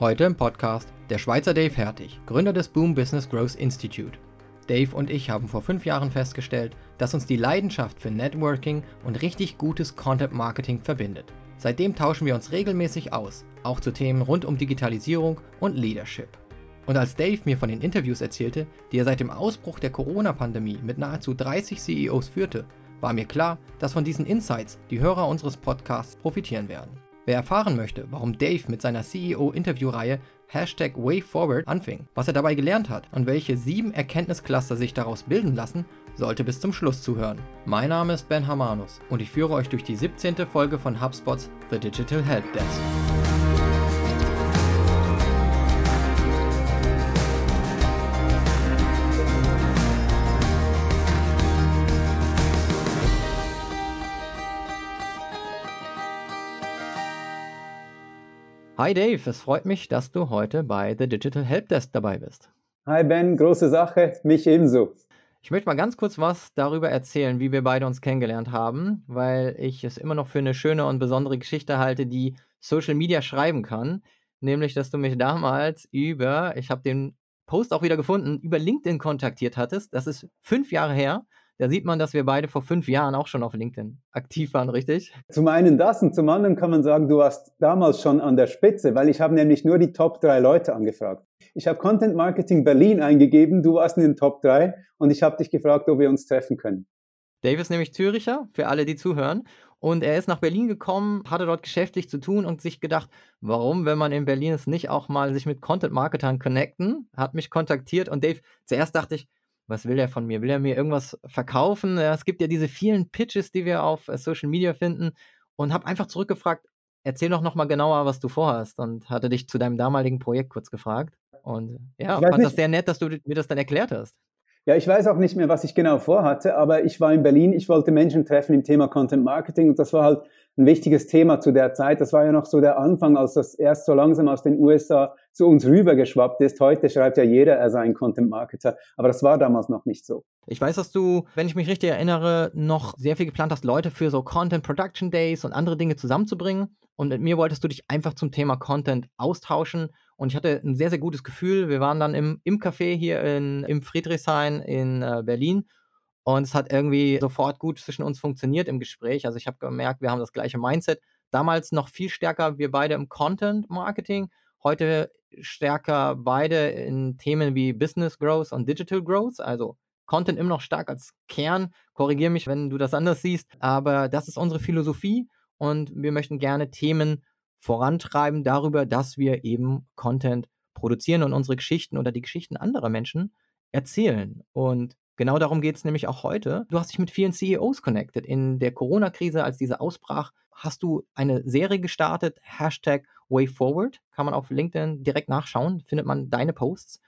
Heute im Podcast der Schweizer Dave Hertig, Gründer des Boom Business Growth Institute. Dave und ich haben vor fünf Jahren festgestellt, dass uns die Leidenschaft für Networking und richtig gutes Content Marketing verbindet. Seitdem tauschen wir uns regelmäßig aus, auch zu Themen rund um Digitalisierung und Leadership. Und als Dave mir von den Interviews erzählte, die er seit dem Ausbruch der Corona-Pandemie mit nahezu 30 CEOs führte, war mir klar, dass von diesen Insights die Hörer unseres Podcasts profitieren werden. Wer erfahren möchte, warum Dave mit seiner CEO-Interviewreihe Hashtag WayForward anfing, was er dabei gelernt hat und welche sieben Erkenntniscluster sich daraus bilden lassen, sollte bis zum Schluss zuhören. Mein Name ist Ben Hamanus und ich führe euch durch die 17. Folge von HubSpots The Digital Help Desk. Hi Dave, es freut mich, dass du heute bei The Digital Helpdesk dabei bist. Hi Ben, große Sache, mich ebenso. Ich möchte mal ganz kurz was darüber erzählen, wie wir beide uns kennengelernt haben, weil ich es immer noch für eine schöne und besondere Geschichte halte, die Social Media schreiben kann. Nämlich, dass du mich damals über, ich habe den Post auch wieder gefunden, über LinkedIn kontaktiert hattest. Das ist fünf Jahre her. Da sieht man, dass wir beide vor fünf Jahren auch schon auf LinkedIn aktiv waren, richtig? Zum einen das und zum anderen kann man sagen, du warst damals schon an der Spitze, weil ich habe nämlich nur die Top drei Leute angefragt. Ich habe Content Marketing Berlin eingegeben, du warst in den Top drei und ich habe dich gefragt, ob wir uns treffen können. Dave ist nämlich Züricher, für alle, die zuhören. Und er ist nach Berlin gekommen, hatte dort geschäftlich zu tun und sich gedacht, warum, wenn man in Berlin ist, nicht auch mal sich mit Content-Marketern connecten, hat mich kontaktiert und Dave, zuerst dachte ich, was will er von mir? Will er mir irgendwas verkaufen? Es gibt ja diese vielen Pitches, die wir auf äh, Social Media finden und habe einfach zurückgefragt, erzähl doch nochmal genauer, was du vorhast und hatte dich zu deinem damaligen Projekt kurz gefragt und ja, fand nicht. das sehr nett, dass du mir das dann erklärt hast. Ja, ich weiß auch nicht mehr, was ich genau vorhatte, aber ich war in Berlin, ich wollte Menschen treffen im Thema Content Marketing und das war halt ein wichtiges Thema zu der Zeit. Das war ja noch so der Anfang, als das erst so langsam aus den USA zu uns rübergeschwappt ist. Heute schreibt ja jeder, er sei ein Content Marketer, aber das war damals noch nicht so. Ich weiß, dass du, wenn ich mich richtig erinnere, noch sehr viel geplant hast, Leute für so Content Production Days und andere Dinge zusammenzubringen. Und mit mir wolltest du dich einfach zum Thema Content austauschen. Und ich hatte ein sehr, sehr gutes Gefühl. Wir waren dann im, im Café hier in, im Friedrichshain in äh, Berlin. Und es hat irgendwie sofort gut zwischen uns funktioniert im Gespräch. Also ich habe gemerkt, wir haben das gleiche Mindset. Damals noch viel stärker, wir beide im Content Marketing. Heute stärker beide in Themen wie Business Growth und Digital Growth. Also Content immer noch stark als Kern. Korrigiere mich, wenn du das anders siehst. Aber das ist unsere Philosophie und wir möchten gerne Themen vorantreiben darüber, dass wir eben Content produzieren und unsere Geschichten oder die Geschichten anderer Menschen erzählen. Und genau darum geht es nämlich auch heute. Du hast dich mit vielen CEOs connected. In der Corona-Krise, als diese ausbrach, hast du eine Serie gestartet, Hashtag WayForward. Kann man auf LinkedIn direkt nachschauen, findet man deine Posts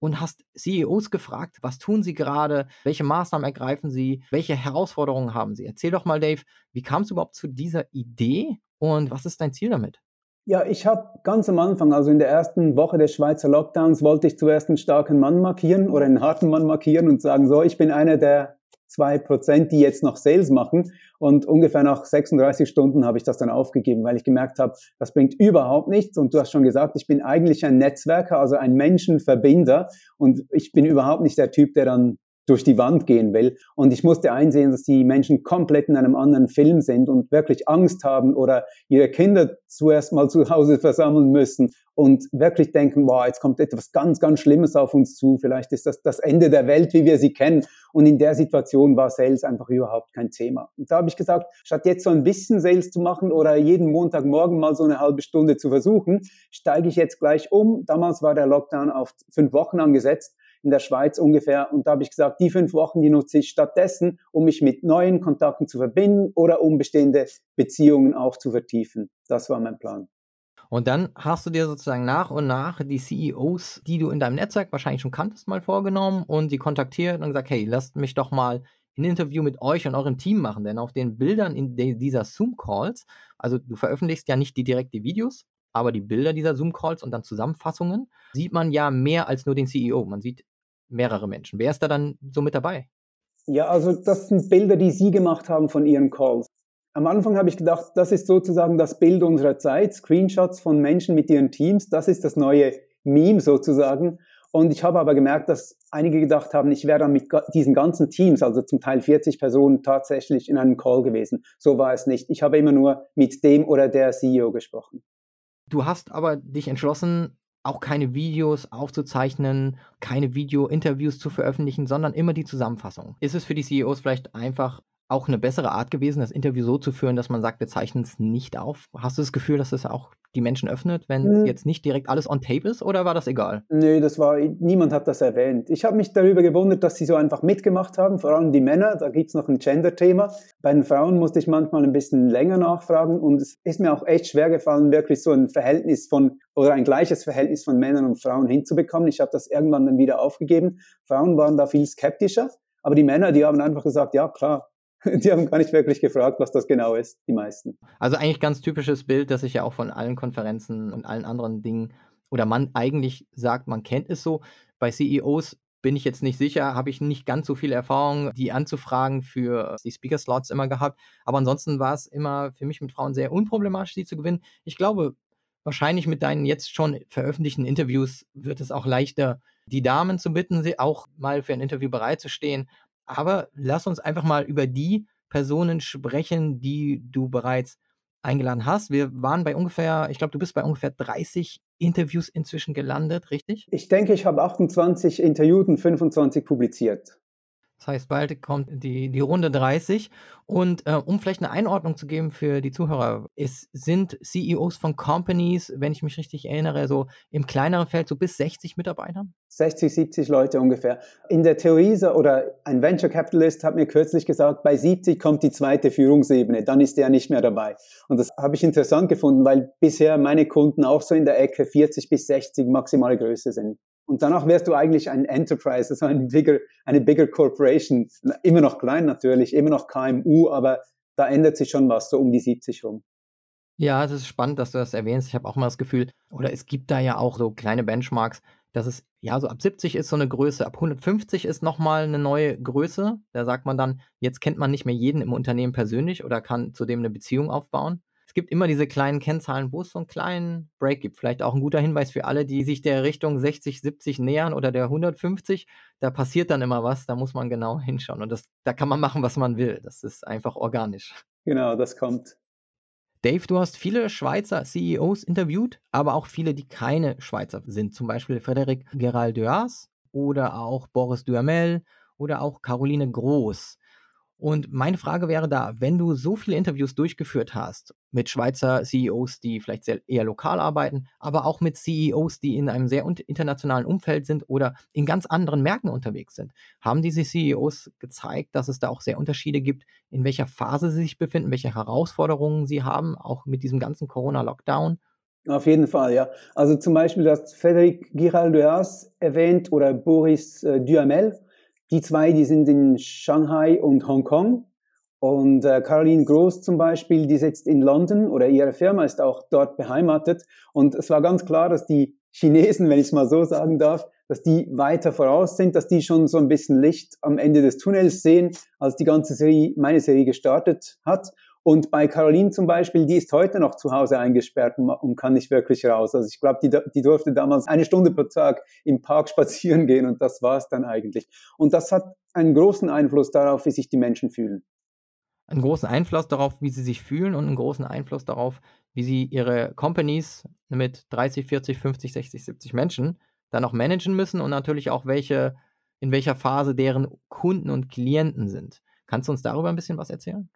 und hast CEOs gefragt, was tun sie gerade, welche Maßnahmen ergreifen sie, welche Herausforderungen haben sie. Erzähl doch mal, Dave, wie kam es überhaupt zu dieser Idee und was ist dein Ziel damit? Ja, ich habe ganz am Anfang, also in der ersten Woche des Schweizer Lockdowns, wollte ich zuerst einen starken Mann markieren oder einen harten Mann markieren und sagen, so, ich bin einer der zwei Prozent, die jetzt noch Sales machen. Und ungefähr nach 36 Stunden habe ich das dann aufgegeben, weil ich gemerkt habe, das bringt überhaupt nichts. Und du hast schon gesagt, ich bin eigentlich ein Netzwerker, also ein Menschenverbinder. Und ich bin überhaupt nicht der Typ, der dann durch die Wand gehen will. Und ich musste einsehen, dass die Menschen komplett in einem anderen Film sind und wirklich Angst haben oder ihre Kinder zuerst mal zu Hause versammeln müssen und wirklich denken, wow, jetzt kommt etwas ganz, ganz Schlimmes auf uns zu. Vielleicht ist das das Ende der Welt, wie wir sie kennen. Und in der Situation war Sales einfach überhaupt kein Thema. Und da habe ich gesagt, statt jetzt so ein bisschen Sales zu machen oder jeden Montagmorgen mal so eine halbe Stunde zu versuchen, steige ich jetzt gleich um. Damals war der Lockdown auf fünf Wochen angesetzt in der Schweiz ungefähr. Und da habe ich gesagt, die fünf Wochen, die nutze ich stattdessen, um mich mit neuen Kontakten zu verbinden oder um bestehende Beziehungen auch zu vertiefen. Das war mein Plan. Und dann hast du dir sozusagen nach und nach die CEOs, die du in deinem Netzwerk wahrscheinlich schon kanntest, mal vorgenommen und die kontaktiert und gesagt, hey, lasst mich doch mal ein Interview mit euch und eurem Team machen. Denn auf den Bildern in dieser Zoom-Calls, also du veröffentlichst ja nicht die direkte Videos, aber die Bilder dieser Zoom-Calls und dann Zusammenfassungen, sieht man ja mehr als nur den CEO. Man sieht mehrere Menschen. Wer ist da dann so mit dabei? Ja, also das sind Bilder, die Sie gemacht haben von Ihren Calls. am Anfang habe ich gedacht, das ist sozusagen das Bild unserer Zeit, Screenshots von Menschen mit ihren Teams, das ist das neue Meme sozusagen. Und ich habe aber gemerkt, dass einige gedacht haben, ich wäre dann mit diesen ganzen Teams, also zum Teil 40 Personen, tatsächlich in einem Call gewesen. So war es nicht. Ich habe immer nur mit dem oder der CEO gesprochen. Du hast aber dich entschlossen, auch keine Videos aufzuzeichnen, keine Video-Interviews zu veröffentlichen, sondern immer die Zusammenfassung. Ist es für die CEOs vielleicht einfach auch eine bessere Art gewesen, das Interview so zu führen, dass man sagt, wir zeichnen es nicht auf? Hast du das Gefühl, dass es auch die Menschen öffnet, wenn hm. jetzt nicht direkt alles on tape ist oder war das egal? Nö, das war, niemand hat das erwähnt. Ich habe mich darüber gewundert, dass sie so einfach mitgemacht haben, vor allem die Männer, da gibt es noch ein Gender-Thema. Bei den Frauen musste ich manchmal ein bisschen länger nachfragen und es ist mir auch echt schwer gefallen, wirklich so ein Verhältnis von oder ein gleiches Verhältnis von Männern und Frauen hinzubekommen. Ich habe das irgendwann dann wieder aufgegeben. Frauen waren da viel skeptischer, aber die Männer, die haben einfach gesagt, ja klar, Die haben gar nicht wirklich gefragt, was das genau ist, die meisten. Also eigentlich ganz typisches Bild, das sich ja auch von allen Konferenzen und allen anderen Dingen oder man eigentlich sagt, man kennt es so. Bei CEOs bin ich jetzt nicht sicher, habe ich nicht ganz so viel Erfahrung, die anzufragen für die Speaker-Slots immer gehabt. Aber ansonsten war es immer für mich mit Frauen sehr unproblematisch, die zu gewinnen. Ich glaube, wahrscheinlich mit deinen jetzt schon veröffentlichten Interviews wird es auch leichter, die Damen zu bitten, sie auch mal für ein Interview bereitzustehen aber lass uns einfach mal über die Personen sprechen, die du bereits eingeladen hast. Wir waren bei ungefähr, ich glaube, du bist bei ungefähr 30 Interviews inzwischen gelandet, richtig? Ich denke, ich habe 28 interviewt und 25 publiziert. Das heißt, bald kommt die, die Runde 30. Und äh, um vielleicht eine Einordnung zu geben für die Zuhörer, es sind CEOs von Companies, wenn ich mich richtig erinnere, so im kleineren Feld so bis 60 Mitarbeiter? 60, 70 Leute ungefähr. In der Theorie oder ein Venture Capitalist hat mir kürzlich gesagt, bei 70 kommt die zweite Führungsebene, dann ist der nicht mehr dabei. Und das habe ich interessant gefunden, weil bisher meine Kunden auch so in der Ecke 40 bis 60 maximale Größe sind. Und danach wärst du eigentlich ein Enterprise, also ein bigger, eine bigger Corporation. Immer noch klein natürlich, immer noch KMU, aber da ändert sich schon was, so um die 70 rum. Ja, es ist spannend, dass du das erwähnst. Ich habe auch mal das Gefühl, oder es gibt da ja auch so kleine Benchmarks, dass es ja so ab 70 ist so eine Größe, ab 150 ist nochmal eine neue Größe. Da sagt man dann, jetzt kennt man nicht mehr jeden im Unternehmen persönlich oder kann zudem eine Beziehung aufbauen es gibt immer diese kleinen Kennzahlen, wo es so einen kleinen Break gibt. Vielleicht auch ein guter Hinweis für alle, die sich der Richtung 60, 70 nähern oder der 150. Da passiert dann immer was, da muss man genau hinschauen. Und das, da kann man machen, was man will. Das ist einfach organisch. Genau, das kommt. Dave, du hast viele Schweizer CEOs interviewt, aber auch viele, die keine Schweizer sind. Zum Beispiel Frederic Gerald Duas oder auch Boris Duhamel oder auch Caroline Groß. Und meine Frage wäre da, wenn du so viele Interviews durchgeführt hast mit Schweizer CEOs, die vielleicht sehr, eher lokal arbeiten, aber auch mit CEOs, die in einem sehr internationalen Umfeld sind oder in ganz anderen Märkten unterwegs sind, haben diese CEOs gezeigt, dass es da auch sehr Unterschiede gibt, in welcher Phase sie sich befinden, welche Herausforderungen sie haben, auch mit diesem ganzen Corona-Lockdown? Auf jeden Fall, ja. Also zum Beispiel, das Frédéric Giraldeas erwähnt oder Boris äh, Duhamel die zwei, die sind in Shanghai und Hongkong. Und äh, Caroline Groß zum Beispiel, die sitzt in London oder ihre Firma ist auch dort beheimatet. Und es war ganz klar, dass die Chinesen, wenn ich es mal so sagen darf, dass die weiter voraus sind, dass die schon so ein bisschen Licht am Ende des Tunnels sehen, als die ganze Serie, meine Serie gestartet hat. Und bei Caroline zum Beispiel, die ist heute noch zu Hause eingesperrt und kann nicht wirklich raus. Also ich glaube, die, die durfte damals eine Stunde pro Tag im Park spazieren gehen und das war es dann eigentlich. Und das hat einen großen Einfluss darauf, wie sich die Menschen fühlen. Einen großen Einfluss darauf, wie sie sich fühlen und einen großen Einfluss darauf, wie sie ihre Companies mit 30, 40, 50, 60, 70 Menschen dann auch managen müssen und natürlich auch welche, in welcher Phase deren Kunden und Klienten sind. Kannst du uns darüber ein bisschen was erzählen?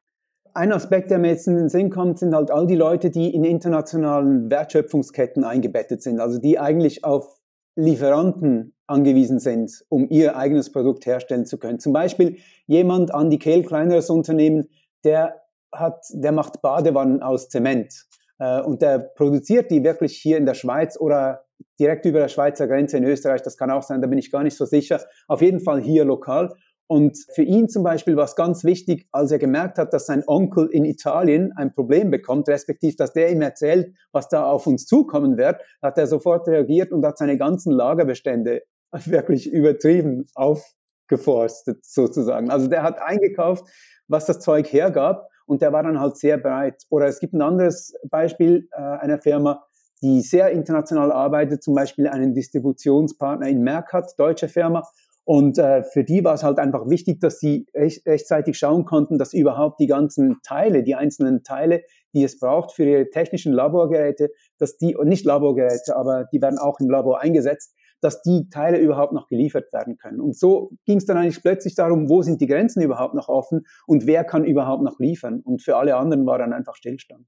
Ein Aspekt, der mir jetzt in den Sinn kommt, sind halt all die Leute, die in internationalen Wertschöpfungsketten eingebettet sind, also die eigentlich auf Lieferanten angewiesen sind, um ihr eigenes Produkt herstellen zu können. Zum Beispiel jemand, Andy Kehl, kleineres Unternehmen, der hat, der macht Badewannen aus Zement äh, und der produziert die wirklich hier in der Schweiz oder direkt über der Schweizer Grenze in Österreich. Das kann auch sein, da bin ich gar nicht so sicher. Auf jeden Fall hier lokal und für ihn zum Beispiel war es ganz wichtig, als er gemerkt hat, dass sein Onkel in Italien ein Problem bekommt, respektive, dass der ihm erzählt, was da auf uns zukommen wird, hat er sofort reagiert und hat seine ganzen Lagerbestände wirklich übertrieben aufgeforstet sozusagen. Also der hat eingekauft, was das Zeug hergab und der war dann halt sehr bereit. Oder es gibt ein anderes Beispiel äh, einer Firma, die sehr international arbeitet, zum Beispiel einen Distributionspartner in Merck hat, deutsche Firma. Und äh, für die war es halt einfach wichtig, dass sie recht, rechtzeitig schauen konnten, dass überhaupt die ganzen Teile, die einzelnen Teile, die es braucht für ihre technischen Laborgeräte, dass die, und nicht Laborgeräte, aber die werden auch im Labor eingesetzt, dass die Teile überhaupt noch geliefert werden können. Und so ging es dann eigentlich plötzlich darum, wo sind die Grenzen überhaupt noch offen und wer kann überhaupt noch liefern. Und für alle anderen war dann einfach Stillstand.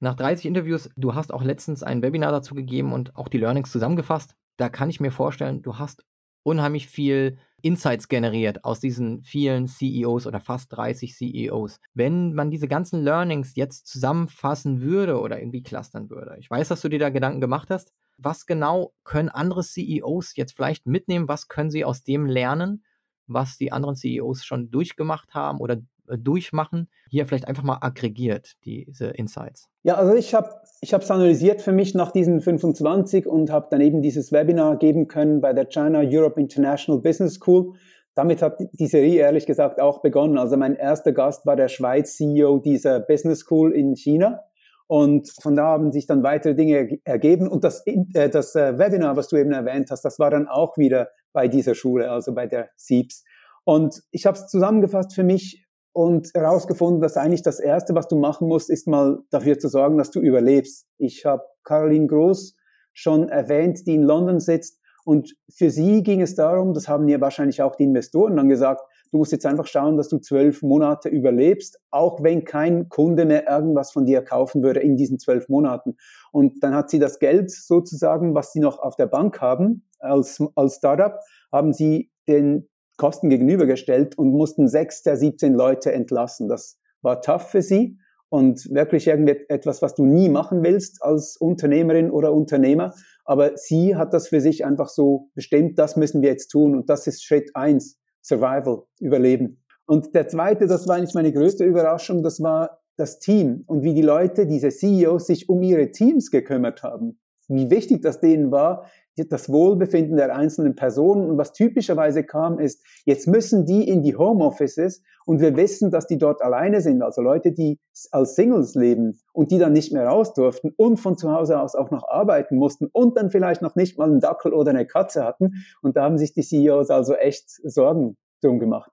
Nach 30 Interviews, du hast auch letztens ein Webinar dazu gegeben und auch die Learnings zusammengefasst. Da kann ich mir vorstellen, du hast unheimlich viel Insights generiert aus diesen vielen CEOs oder fast 30 CEOs. Wenn man diese ganzen Learnings jetzt zusammenfassen würde oder irgendwie clustern würde, ich weiß, dass du dir da Gedanken gemacht hast, was genau können andere CEOs jetzt vielleicht mitnehmen? Was können sie aus dem lernen, was die anderen CEOs schon durchgemacht haben oder durchmachen? Hier vielleicht einfach mal aggregiert, diese Insights. Ja, also ich habe es analysiert für mich nach diesen 25 und habe dann eben dieses Webinar geben können bei der China Europe International Business School. Damit hat die Serie ehrlich gesagt auch begonnen. Also mein erster Gast war der Schweiz CEO dieser Business School in China. Und von da haben sich dann weitere Dinge ergeben. Und das, äh, das äh, Webinar, was du eben erwähnt hast, das war dann auch wieder bei dieser Schule, also bei der SIEPS. Und ich habe es zusammengefasst für mich und herausgefunden, dass eigentlich das Erste, was du machen musst, ist mal dafür zu sorgen, dass du überlebst. Ich habe Caroline Groß schon erwähnt, die in London sitzt. Und für sie ging es darum, das haben ihr wahrscheinlich auch die Investoren dann gesagt, Du musst jetzt einfach schauen, dass du zwölf Monate überlebst, auch wenn kein Kunde mehr irgendwas von dir kaufen würde in diesen zwölf Monaten. Und dann hat sie das Geld sozusagen, was sie noch auf der Bank haben, als, als Startup, haben sie den Kosten gegenübergestellt und mussten sechs der 17 Leute entlassen. Das war tough für sie und wirklich irgendetwas, was du nie machen willst als Unternehmerin oder Unternehmer. Aber sie hat das für sich einfach so bestimmt, das müssen wir jetzt tun und das ist Schritt eins. Survival, Überleben. Und der zweite, das war eigentlich meine größte Überraschung, das war das Team und wie die Leute, diese CEOs, sich um ihre Teams gekümmert haben. Wie wichtig das denen war, das Wohlbefinden der einzelnen Personen. Und was typischerweise kam, ist, jetzt müssen die in die Homeoffices und wir wissen, dass die dort alleine sind. Also Leute, die als Singles leben und die dann nicht mehr raus durften und von zu Hause aus auch noch arbeiten mussten und dann vielleicht noch nicht mal einen Dackel oder eine Katze hatten. Und da haben sich die CEOs also echt Sorgen drum gemacht.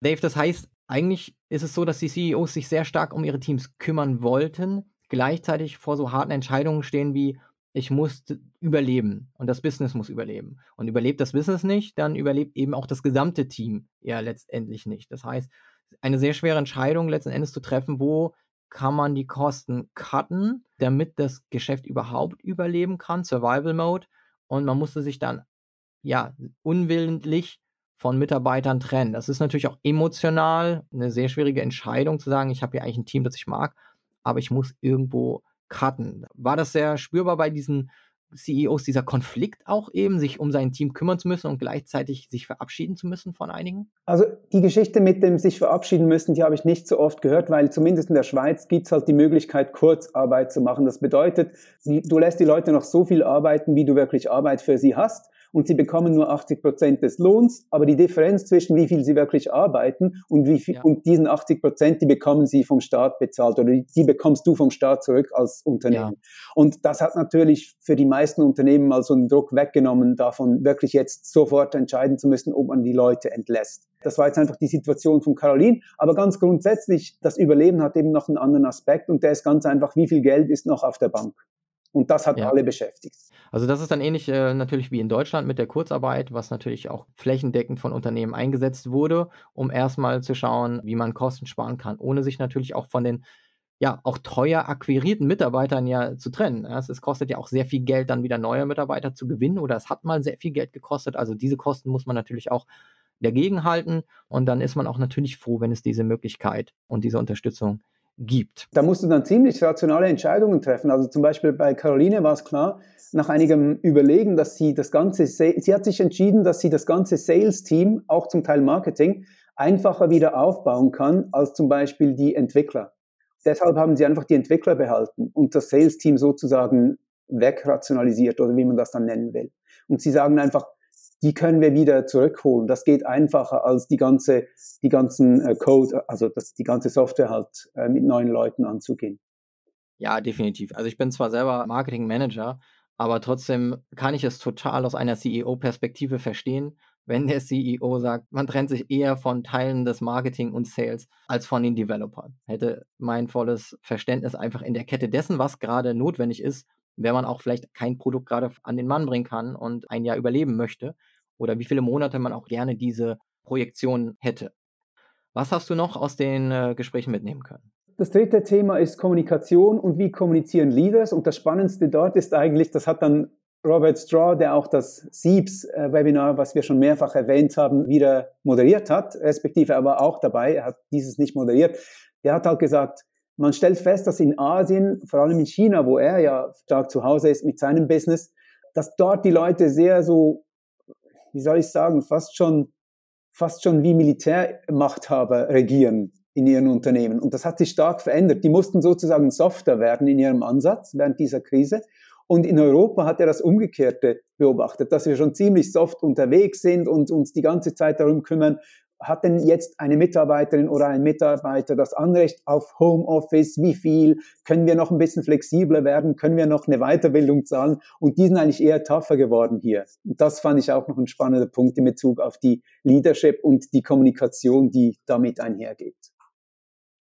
Dave, das heißt, eigentlich ist es so, dass die CEOs sich sehr stark um ihre Teams kümmern wollten, gleichzeitig vor so harten Entscheidungen stehen wie, ich muss überleben und das Business muss überleben. Und überlebt das Business nicht, dann überlebt eben auch das gesamte Team ja letztendlich nicht. Das heißt, eine sehr schwere Entscheidung letzten Endes zu treffen, wo kann man die Kosten cutten, damit das Geschäft überhaupt überleben kann, Survival Mode. Und man musste sich dann ja unwillentlich von Mitarbeitern trennen. Das ist natürlich auch emotional eine sehr schwierige Entscheidung zu sagen, ich habe hier eigentlich ein Team, das ich mag, aber ich muss irgendwo cutten. War das sehr spürbar bei diesen CEOs, dieser Konflikt auch eben, sich um sein Team kümmern zu müssen und gleichzeitig sich verabschieden zu müssen von einigen? Also die Geschichte mit dem sich verabschieden müssen, die habe ich nicht so oft gehört, weil zumindest in der Schweiz gibt es halt die Möglichkeit, Kurzarbeit zu machen. Das bedeutet, du lässt die Leute noch so viel arbeiten, wie du wirklich Arbeit für sie hast und sie bekommen nur 80 Prozent des Lohns, aber die Differenz zwischen wie viel sie wirklich arbeiten und wie viel, ja. und diesen 80 Prozent, die bekommen sie vom Staat bezahlt oder die, die bekommst du vom Staat zurück als Unternehmen. Ja. Und das hat natürlich für die meisten Unternehmen mal so einen Druck weggenommen, davon wirklich jetzt sofort entscheiden zu müssen, ob man die Leute entlässt. Das war jetzt einfach die Situation von Caroline. Aber ganz grundsätzlich, das Überleben hat eben noch einen anderen Aspekt und der ist ganz einfach, wie viel Geld ist noch auf der Bank? Und das hat ja. alle beschäftigt. Also das ist dann ähnlich äh, natürlich wie in Deutschland mit der Kurzarbeit, was natürlich auch flächendeckend von Unternehmen eingesetzt wurde, um erstmal zu schauen, wie man Kosten sparen kann, ohne sich natürlich auch von den ja auch teuer akquirierten Mitarbeitern ja zu trennen. Es, es, kostet ja auch sehr viel Geld, dann wieder neue Mitarbeiter zu gewinnen oder es hat mal sehr viel Geld gekostet. Also diese Kosten muss man natürlich auch dagegen halten und dann ist man auch natürlich froh, wenn es diese Möglichkeit und diese Unterstützung gibt gibt. Da musst du dann ziemlich rationale Entscheidungen treffen. Also zum Beispiel bei Caroline war es klar, nach einigem Überlegen, dass sie das ganze, sie hat sich entschieden, dass sie das ganze Sales-Team, auch zum Teil Marketing, einfacher wieder aufbauen kann als zum Beispiel die Entwickler. Deshalb haben sie einfach die Entwickler behalten und das Sales-Team sozusagen wegrationalisiert oder wie man das dann nennen will. Und sie sagen einfach, die können wir wieder zurückholen. Das geht einfacher als die ganze, die ganzen äh, Code, also das, die ganze Software halt äh, mit neuen Leuten anzugehen. Ja, definitiv. Also ich bin zwar selber Marketing Manager, aber trotzdem kann ich es total aus einer CEO-Perspektive verstehen, wenn der CEO sagt, man trennt sich eher von Teilen des Marketing und Sales als von den Developern. Hätte mein volles Verständnis einfach in der Kette dessen, was gerade notwendig ist, wenn man auch vielleicht kein Produkt gerade an den Mann bringen kann und ein Jahr überleben möchte oder wie viele Monate man auch gerne diese Projektion hätte. Was hast du noch aus den äh, Gesprächen mitnehmen können? Das dritte Thema ist Kommunikation und wie kommunizieren Leaders. Und das Spannendste dort ist eigentlich, das hat dann Robert Straw, der auch das SIEBS-Webinar, was wir schon mehrfach erwähnt haben, wieder moderiert hat, respektive aber auch dabei, er hat dieses nicht moderiert, der hat halt gesagt, man stellt fest, dass in Asien, vor allem in China, wo er ja stark zu Hause ist mit seinem Business, dass dort die Leute sehr so, wie soll ich sagen, fast schon, fast schon wie Militärmachthaber regieren in ihren Unternehmen. Und das hat sich stark verändert. Die mussten sozusagen softer werden in ihrem Ansatz während dieser Krise. Und in Europa hat er das Umgekehrte beobachtet, dass wir schon ziemlich soft unterwegs sind und uns die ganze Zeit darum kümmern, hat denn jetzt eine Mitarbeiterin oder ein Mitarbeiter das Anrecht auf Homeoffice? Wie viel? Können wir noch ein bisschen flexibler werden? Können wir noch eine Weiterbildung zahlen? Und die sind eigentlich eher tougher geworden hier. Und das fand ich auch noch ein spannender Punkt in Bezug auf die Leadership und die Kommunikation, die damit einhergeht.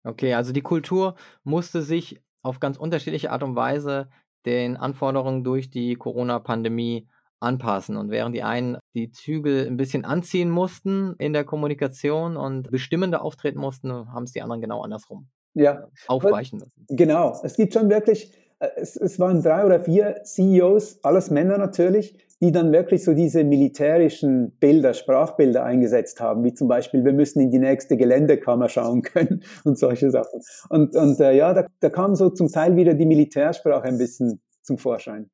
Okay, also die Kultur musste sich auf ganz unterschiedliche Art und Weise den Anforderungen durch die Corona-Pandemie anpassen. Und während die einen die Zügel ein bisschen anziehen mussten in der Kommunikation und bestimmender auftreten mussten, haben es die anderen genau andersrum ja. Aufweichen müssen. Genau. Es gibt schon wirklich, äh, es, es waren drei oder vier CEOs, alles Männer natürlich, die dann wirklich so diese militärischen Bilder, Sprachbilder eingesetzt haben, wie zum Beispiel, wir müssen in die nächste Geländekammer schauen können und solche Sachen. Und, und äh, ja, da, da kam so zum Teil wieder die Militärsprache ein bisschen zum Vorschein.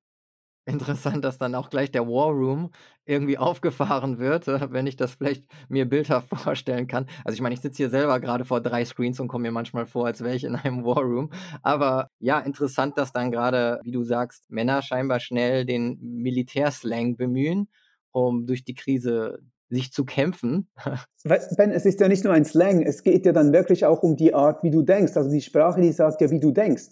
Interessant, dass dann auch gleich der War Room irgendwie aufgefahren wird, äh, wenn ich das vielleicht mir bildhaft vorstellen kann. Also ich meine, ich sitze hier selber gerade vor drei Screens und komme mir manchmal vor, als wäre ich in einem War Room. Aber ja, interessant, dass dann gerade, wie du sagst, Männer scheinbar schnell den Militärslang bemühen, um durch die Krise sich zu kämpfen. Ben, es ist ja nicht nur ein Slang, es geht ja dann wirklich auch um die Art, wie du denkst. Also die Sprache, die sagt ja, wie du denkst.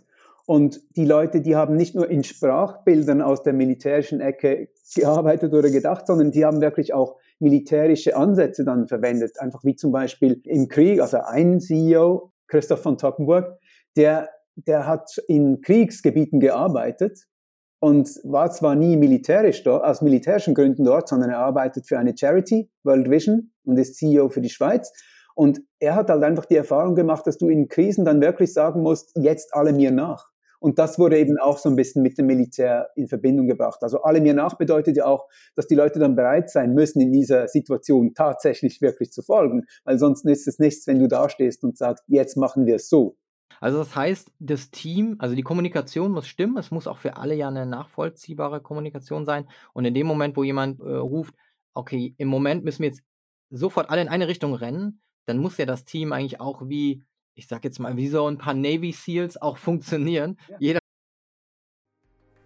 Und die Leute, die haben nicht nur in Sprachbildern aus der militärischen Ecke gearbeitet oder gedacht, sondern die haben wirklich auch militärische Ansätze dann verwendet. Einfach wie zum Beispiel im Krieg, also ein CEO, Christoph von Tockenburg, der, der hat in Kriegsgebieten gearbeitet und war zwar nie militärisch dort, aus militärischen Gründen dort, sondern er arbeitet für eine Charity, World Vision, und ist CEO für die Schweiz. Und er hat halt einfach die Erfahrung gemacht, dass du in Krisen dann wirklich sagen musst, jetzt alle mir nach. Und das wurde eben auch so ein bisschen mit dem Militär in Verbindung gebracht. Also alle mir nach bedeutet ja auch, dass die Leute dann bereit sein müssen, in dieser Situation tatsächlich wirklich zu folgen. Weil sonst ist es nichts, wenn du da stehst und sagst, jetzt machen wir es so. Also das heißt, das Team, also die Kommunikation muss stimmen. Es muss auch für alle ja eine nachvollziehbare Kommunikation sein. Und in dem Moment, wo jemand äh, ruft, okay, im Moment müssen wir jetzt sofort alle in eine Richtung rennen, dann muss ja das Team eigentlich auch wie ich sag jetzt mal, wie so ein paar Navy Seals auch funktionieren. Ja. Jeder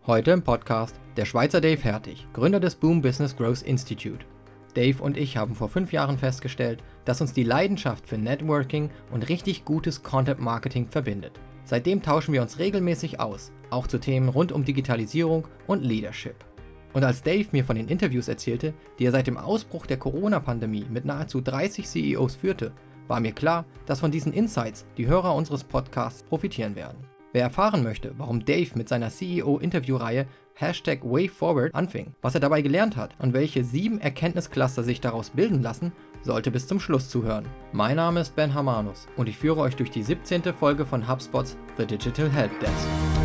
Heute im Podcast der Schweizer Dave Hertig, Gründer des Boom Business Growth Institute. Dave und ich haben vor fünf Jahren festgestellt, dass uns die Leidenschaft für Networking und richtig gutes Content Marketing verbindet. Seitdem tauschen wir uns regelmäßig aus, auch zu Themen rund um Digitalisierung und Leadership. Und als Dave mir von den Interviews erzählte, die er seit dem Ausbruch der Corona-Pandemie mit nahezu 30 CEOs führte, war mir klar, dass von diesen Insights die Hörer unseres Podcasts profitieren werden. Wer erfahren möchte, warum Dave mit seiner CEO-Interviewreihe Hashtag WayForward anfing, was er dabei gelernt hat und welche sieben Erkenntniscluster sich daraus bilden lassen, sollte bis zum Schluss zuhören. Mein Name ist Ben Hamanus und ich führe euch durch die 17. Folge von HubSpots The Digital Help Desk.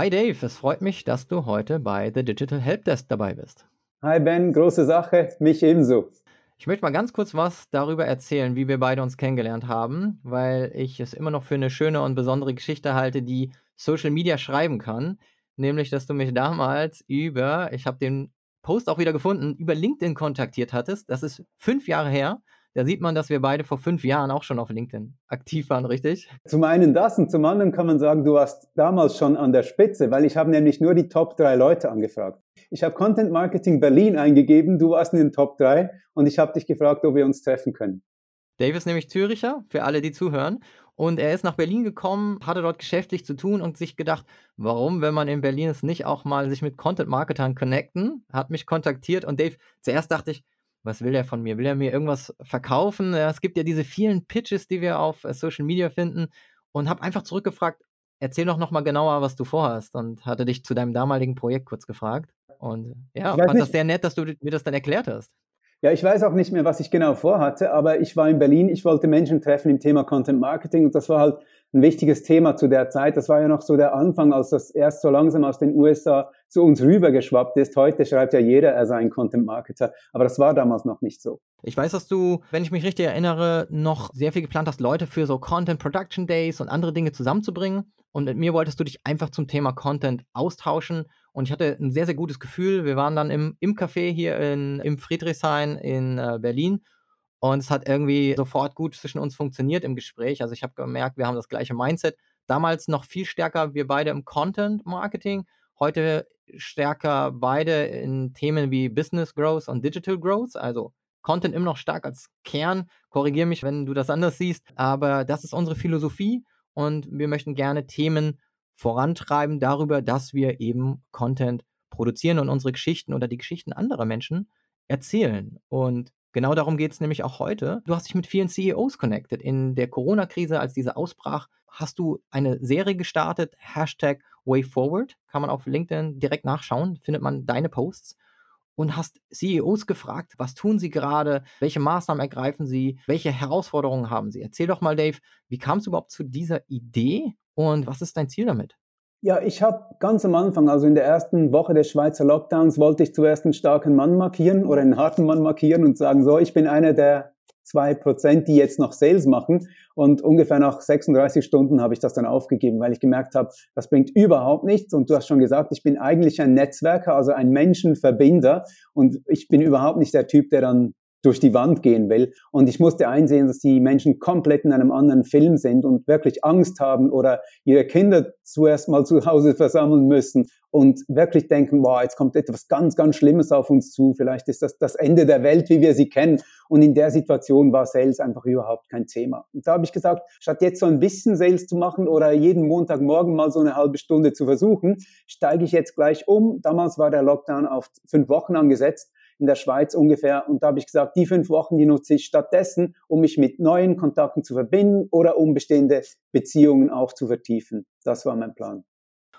Hi Dave, es freut mich, dass du heute bei The Digital Helpdesk dabei bist. Hi Ben, große Sache, mich ebenso. Ich möchte mal ganz kurz was darüber erzählen, wie wir beide uns kennengelernt haben, weil ich es immer noch für eine schöne und besondere Geschichte halte, die Social Media schreiben kann. Nämlich, dass du mich damals über, ich habe den Post auch wieder gefunden, über LinkedIn kontaktiert hattest. Das ist fünf Jahre her. Da sieht man, dass wir beide vor fünf Jahren auch schon auf LinkedIn aktiv waren, richtig? Zum einen das und zum anderen kann man sagen, du warst damals schon an der Spitze, weil ich habe nämlich nur die Top drei Leute angefragt. Ich habe Content Marketing Berlin eingegeben, du warst in den Top drei und ich habe dich gefragt, ob wir uns treffen können. Dave ist nämlich Züricher, für alle, die zuhören. Und er ist nach Berlin gekommen, hatte dort geschäftlich zu tun und sich gedacht, warum, wenn man in Berlin ist, nicht auch mal sich mit Content-Marketern connecten, hat mich kontaktiert und Dave, zuerst dachte ich, was will er von mir? Will er mir irgendwas verkaufen? Es gibt ja diese vielen Pitches, die wir auf äh, Social Media finden und habe einfach zurückgefragt, erzähl doch nochmal genauer, was du vorhast und hatte dich zu deinem damaligen Projekt kurz gefragt und ja, fand nicht. das sehr nett, dass du mir das dann erklärt hast. Ja, ich weiß auch nicht mehr, was ich genau vorhatte, aber ich war in Berlin, ich wollte Menschen treffen im Thema Content Marketing und das war halt ein wichtiges Thema zu der Zeit. Das war ja noch so der Anfang, als das erst so langsam aus den USA zu uns rübergeschwappt ist. Heute schreibt ja jeder, er sei ein Content Marketer, aber das war damals noch nicht so. Ich weiß, dass du, wenn ich mich richtig erinnere, noch sehr viel geplant hast, Leute für so Content Production Days und andere Dinge zusammenzubringen. Und mit mir wolltest du dich einfach zum Thema Content austauschen. Und ich hatte ein sehr, sehr gutes Gefühl. Wir waren dann im, im Café hier in, im Friedrichshain in äh, Berlin. Und es hat irgendwie sofort gut zwischen uns funktioniert im Gespräch. Also ich habe gemerkt, wir haben das gleiche Mindset. Damals noch viel stärker, wir beide im Content Marketing. Heute stärker beide in Themen wie Business Growth und Digital Growth. Also Content immer noch stark als Kern. Korrigiere mich, wenn du das anders siehst. Aber das ist unsere Philosophie und wir möchten gerne Themen vorantreiben darüber, dass wir eben Content produzieren und unsere Geschichten oder die Geschichten anderer Menschen erzählen. Und genau darum geht es nämlich auch heute. Du hast dich mit vielen CEOs connected. In der Corona-Krise, als diese ausbrach, hast du eine Serie gestartet, Hashtag WayForward. Kann man auf LinkedIn direkt nachschauen, findet man deine Posts und hast CEOs gefragt, was tun sie gerade, welche Maßnahmen ergreifen sie, welche Herausforderungen haben sie. Erzähl doch mal, Dave, wie kam es überhaupt zu dieser Idee und was ist dein Ziel damit? Ja, ich habe ganz am Anfang, also in der ersten Woche des Schweizer Lockdowns, wollte ich zuerst einen starken Mann markieren oder einen harten Mann markieren und sagen, so, ich bin einer der zwei Prozent, die jetzt noch Sales machen. Und ungefähr nach 36 Stunden habe ich das dann aufgegeben, weil ich gemerkt habe, das bringt überhaupt nichts. Und du hast schon gesagt, ich bin eigentlich ein Netzwerker, also ein Menschenverbinder. Und ich bin überhaupt nicht der Typ, der dann durch die Wand gehen will. Und ich musste einsehen, dass die Menschen komplett in einem anderen Film sind und wirklich Angst haben oder ihre Kinder zuerst mal zu Hause versammeln müssen und wirklich denken, wow, jetzt kommt etwas ganz, ganz Schlimmes auf uns zu. Vielleicht ist das das Ende der Welt, wie wir sie kennen. Und in der Situation war Sales einfach überhaupt kein Thema. Und da habe ich gesagt, statt jetzt so ein bisschen Sales zu machen oder jeden Montagmorgen mal so eine halbe Stunde zu versuchen, steige ich jetzt gleich um. Damals war der Lockdown auf fünf Wochen angesetzt in der Schweiz ungefähr. Und da habe ich gesagt, die fünf Wochen, die nutze ich stattdessen, um mich mit neuen Kontakten zu verbinden oder um bestehende Beziehungen auch zu vertiefen. Das war mein Plan.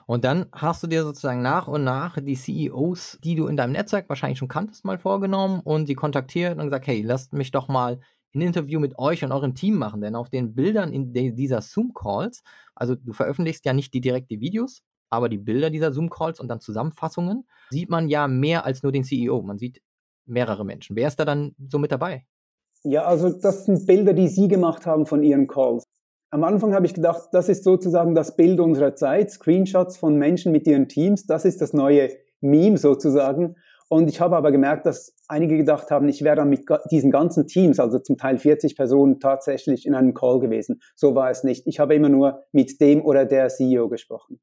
Und dann hast du dir sozusagen nach und nach die CEOs, die du in deinem Netzwerk wahrscheinlich schon kanntest, mal vorgenommen und die kontaktiert und gesagt, hey, lasst mich doch mal ein Interview mit euch und eurem Team machen. Denn auf den Bildern in dieser Zoom-Calls, also du veröffentlichst ja nicht die direkten Videos, aber die Bilder dieser Zoom-Calls und dann Zusammenfassungen, sieht man ja mehr als nur den CEO. Man sieht mehrere Menschen. Wer ist da dann so mit dabei? Ja, also das sind Bilder, die Sie gemacht haben von Ihren Calls. Am Anfang habe ich gedacht, das ist sozusagen das Bild unserer Zeit, Screenshots von Menschen mit ihren Teams, das ist das neue Meme sozusagen. Und ich habe aber gemerkt, dass einige gedacht haben, ich wäre dann mit diesen ganzen Teams, also zum Teil 40 Personen, tatsächlich in einem Call gewesen. So war es nicht. Ich habe immer nur mit dem oder der CEO gesprochen.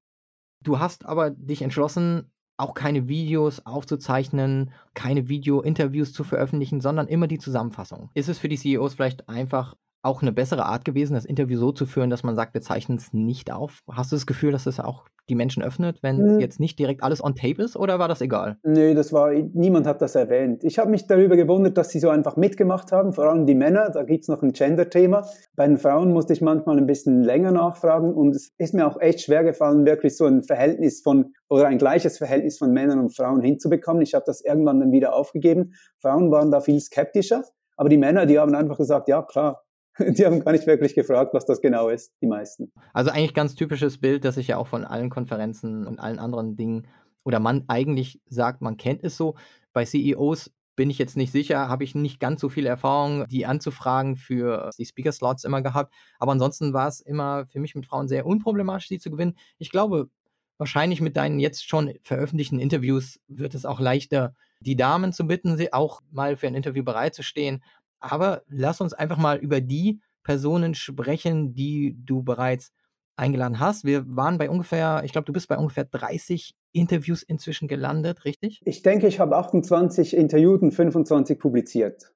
Du hast aber dich entschlossen, auch keine Videos aufzuzeichnen, keine Video-Interviews zu veröffentlichen, sondern immer die Zusammenfassung. Ist es für die CEOs vielleicht einfach auch eine bessere Art gewesen, das Interview so zu führen, dass man sagt, wir zeichnen es nicht auf? Hast du das Gefühl, dass es auch die Menschen öffnet, wenn hm. jetzt nicht direkt alles on tape ist oder war das egal? Nö, das war, niemand hat das erwähnt. Ich habe mich darüber gewundert, dass sie so einfach mitgemacht haben, vor allem die Männer, da gibt es noch ein Gender-Thema. Bei den Frauen musste ich manchmal ein bisschen länger nachfragen und es ist mir auch echt schwer gefallen, wirklich so ein Verhältnis von oder ein gleiches Verhältnis von Männern und Frauen hinzubekommen. Ich habe das irgendwann dann wieder aufgegeben. Frauen waren da viel skeptischer, aber die Männer, die haben einfach gesagt, ja klar, Die haben gar nicht wirklich gefragt, was das genau ist, die meisten. Also eigentlich ganz typisches Bild, das ich ja auch von allen Konferenzen und allen anderen Dingen oder man eigentlich sagt, man kennt es so. Bei CEOs bin ich jetzt nicht sicher, habe ich nicht ganz so viel Erfahrung, die anzufragen für die Speaker-Slots immer gehabt. Aber ansonsten war es immer für mich mit Frauen sehr unproblematisch, die zu gewinnen. Ich glaube, wahrscheinlich mit deinen jetzt schon veröffentlichten Interviews wird es auch leichter, die Damen zu bitten, sie auch mal für ein Interview bereitzustehen. Aber lass uns einfach mal über die Personen sprechen, die du bereits eingeladen hast. Wir waren bei ungefähr, ich glaube, du bist bei ungefähr 30 Interviews inzwischen gelandet, richtig? Ich denke, ich habe 28 interviewt und 25 publiziert.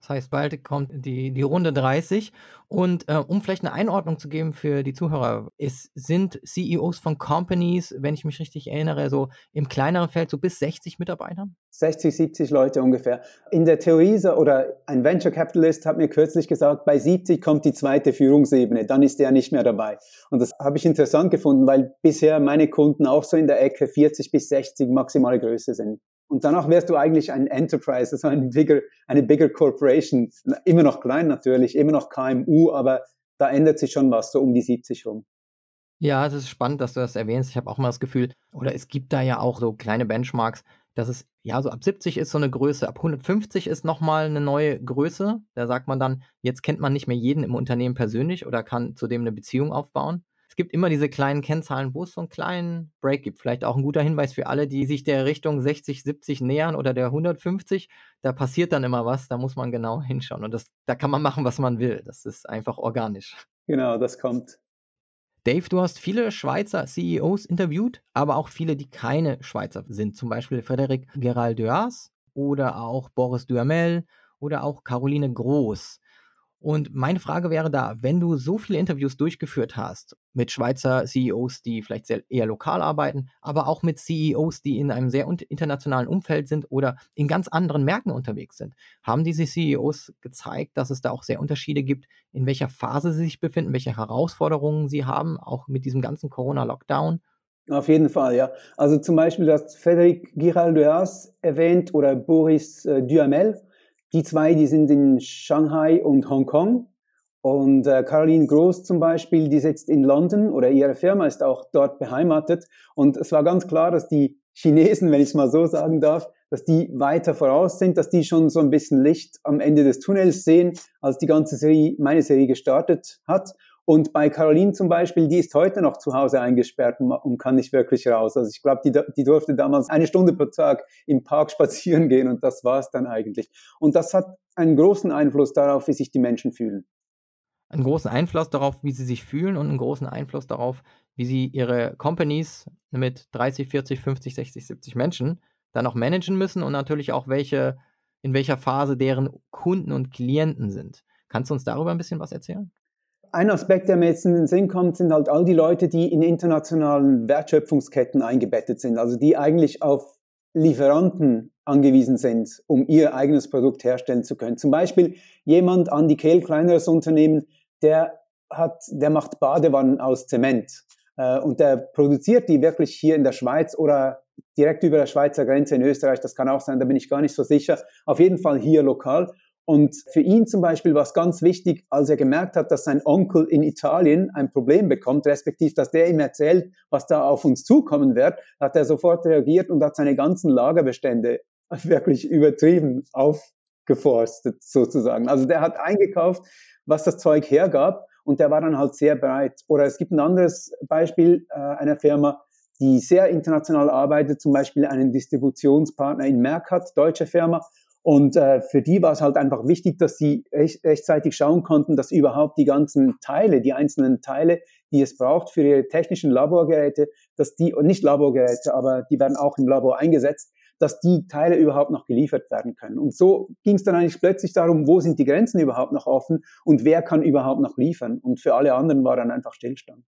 Das heißt, bald kommt die, die Runde 30. Und äh, um vielleicht eine Einordnung zu geben für die Zuhörer, es sind CEOs von Companies, wenn ich mich richtig erinnere, so im kleineren Feld so bis 60 Mitarbeiter? 60, 70 Leute ungefähr. In der Theorie oder ein Venture Capitalist hat mir kürzlich gesagt, bei 70 kommt die zweite Führungsebene, dann ist der nicht mehr dabei. Und das habe ich interessant gefunden, weil bisher meine Kunden auch so in der Ecke 40 bis 60 maximale Größe sind. Und danach wärst du eigentlich ein Enterprise, also ein bigger, eine bigger Corporation. Immer noch klein natürlich, immer noch KMU, aber da ändert sich schon was, so um die 70 rum. Ja, es ist spannend, dass du das erwähnst. Ich habe auch mal das Gefühl, oder es gibt da ja auch so kleine Benchmarks, dass es ja so ab 70 ist so eine Größe, ab 150 ist nochmal eine neue Größe. Da sagt man dann, jetzt kennt man nicht mehr jeden im Unternehmen persönlich oder kann zudem eine Beziehung aufbauen es gibt immer diese kleinen Kennzahlen, wo es so einen kleinen Break gibt. Vielleicht auch ein guter Hinweis für alle, die sich der Richtung 60, 70 nähern oder der 150. Da passiert dann immer was, da muss man genau hinschauen. Und das, da kann man machen, was man will. Das ist einfach organisch. Genau, das kommt. Dave, du hast viele Schweizer CEOs interviewt, aber auch viele, die keine Schweizer sind. Zum Beispiel Frederic Gerald Duas oder auch Boris Duhamel oder auch Caroline Groß. Und meine Frage wäre da, wenn du so viele Interviews durchgeführt hast mit Schweizer CEOs, die vielleicht sehr, eher lokal arbeiten, aber auch mit CEOs, die in einem sehr internationalen Umfeld sind oder in ganz anderen Märkten unterwegs sind, haben diese CEOs gezeigt, dass es da auch sehr Unterschiede gibt, in welcher Phase sie sich befinden, welche Herausforderungen sie haben, auch mit diesem ganzen Corona-Lockdown? Auf jeden Fall, ja. Also zum Beispiel, das Frédéric Giraldeas erwähnt oder Boris äh, Duhamel die zwei, die sind in Shanghai und Hongkong. Und äh, Caroline Groß zum Beispiel, die sitzt in London oder ihre Firma ist auch dort beheimatet. Und es war ganz klar, dass die Chinesen, wenn ich es mal so sagen darf, dass die weiter voraus sind, dass die schon so ein bisschen Licht am Ende des Tunnels sehen, als die ganze Serie, meine Serie gestartet hat. Und bei Caroline zum Beispiel, die ist heute noch zu Hause eingesperrt und kann nicht wirklich raus. Also ich glaube, die, die durfte damals eine Stunde pro Tag im Park spazieren gehen und das war es dann eigentlich. Und das hat einen großen Einfluss darauf, wie sich die Menschen fühlen. Einen großen Einfluss darauf, wie sie sich fühlen und einen großen Einfluss darauf, wie sie ihre Companies mit 30, 40, 50, 60, 70 Menschen dann auch managen müssen und natürlich auch welche, in welcher Phase deren Kunden und Klienten sind. Kannst du uns darüber ein bisschen was erzählen? Ein Aspekt, der mir jetzt in den Sinn kommt, sind halt all die Leute, die in internationalen Wertschöpfungsketten eingebettet sind, also die eigentlich auf Lieferanten angewiesen sind, um ihr eigenes Produkt herstellen zu können. Zum Beispiel jemand, Andy Kehl, kleineres Unternehmen, der hat, der macht Badewannen aus Zement äh, und der produziert die wirklich hier in der Schweiz oder direkt über der Schweizer Grenze in Österreich. Das kann auch sein, da bin ich gar nicht so sicher. Auf jeden Fall hier lokal und für ihn zum Beispiel war es ganz wichtig, als er gemerkt hat, dass sein Onkel in Italien ein Problem bekommt, respektive, dass der ihm erzählt, was da auf uns zukommen wird, hat er sofort reagiert und hat seine ganzen Lagerbestände wirklich übertrieben aufgeforstet sozusagen. Also der hat eingekauft, was das Zeug hergab und der war dann halt sehr bereit. Oder es gibt ein anderes Beispiel äh, einer Firma, die sehr international arbeitet, zum Beispiel einen Distributionspartner in Merck hat, deutsche Firma, und äh, für die war es halt einfach wichtig, dass sie recht, rechtzeitig schauen konnten, dass überhaupt die ganzen Teile, die einzelnen Teile, die es braucht für ihre technischen Laborgeräte, dass die, und nicht Laborgeräte, aber die werden auch im Labor eingesetzt, dass die Teile überhaupt noch geliefert werden können. Und so ging es dann eigentlich plötzlich darum, wo sind die Grenzen überhaupt noch offen und wer kann überhaupt noch liefern. Und für alle anderen war dann einfach Stillstand.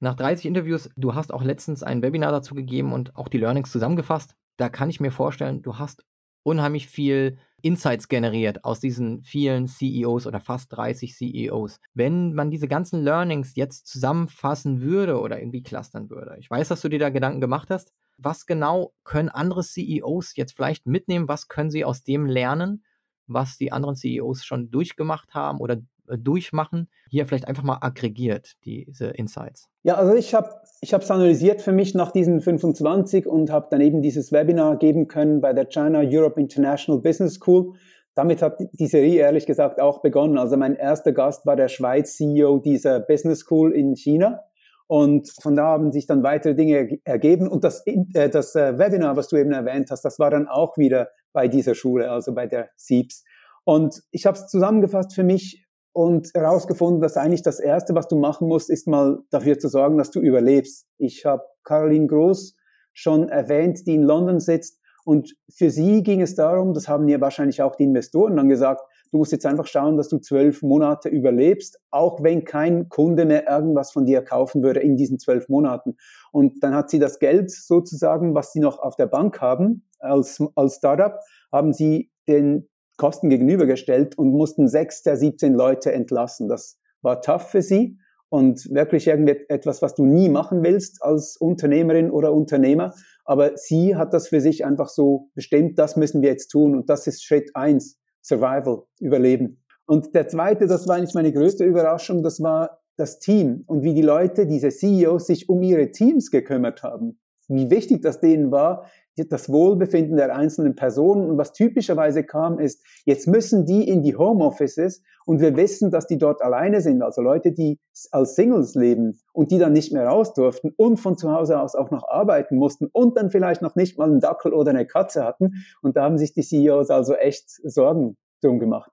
Nach 30 Interviews, du hast auch letztens ein Webinar dazu gegeben und auch die Learnings zusammengefasst. Da kann ich mir vorstellen, du hast unheimlich viel Insights generiert aus diesen vielen CEOs oder fast 30 CEOs. Wenn man diese ganzen Learnings jetzt zusammenfassen würde oder irgendwie clustern würde, ich weiß, dass du dir da Gedanken gemacht hast, was genau können andere CEOs jetzt vielleicht mitnehmen, was können sie aus dem lernen, was die anderen CEOs schon durchgemacht haben oder durchmachen, hier vielleicht einfach mal aggregiert, diese Insights? Ja, also ich habe es analysiert für mich nach diesen 25 und habe dann eben dieses Webinar geben können bei der China Europe International Business School. Damit hat die Serie ehrlich gesagt auch begonnen. Also mein erster Gast war der Schweiz CEO dieser Business School in China. Und von da haben sich dann weitere Dinge ergeben. Und das, äh, das äh, Webinar, was du eben erwähnt hast, das war dann auch wieder bei dieser Schule, also bei der SIEPS. Und ich habe es zusammengefasst für mich und herausgefunden, dass eigentlich das Erste, was du machen musst, ist mal dafür zu sorgen, dass du überlebst. Ich habe Caroline Groß schon erwähnt, die in London sitzt. Und für sie ging es darum, das haben ja wahrscheinlich auch die Investoren dann gesagt, du musst jetzt einfach schauen, dass du zwölf Monate überlebst, auch wenn kein Kunde mehr irgendwas von dir kaufen würde in diesen zwölf Monaten. Und dann hat sie das Geld sozusagen, was sie noch auf der Bank haben, als, als Startup, haben sie den Kosten gegenübergestellt und mussten sechs der 17 Leute entlassen. Das war tough für sie und wirklich irgendetwas, was du nie machen willst als Unternehmerin oder Unternehmer. Aber sie hat das für sich einfach so bestimmt, das müssen wir jetzt tun und das ist Schritt eins, Survival, Überleben. Und der zweite, das war eigentlich meine größte Überraschung, das war das Team und wie die Leute, diese CEOs, sich um ihre Teams gekümmert haben. Wie wichtig das denen war, das Wohlbefinden der einzelnen Personen. Und was typischerweise kam, ist, jetzt müssen die in die Homeoffices und wir wissen, dass die dort alleine sind. Also Leute, die als Singles leben und die dann nicht mehr raus durften und von zu Hause aus auch noch arbeiten mussten und dann vielleicht noch nicht mal einen Dackel oder eine Katze hatten. Und da haben sich die CEOs also echt Sorgen drum gemacht.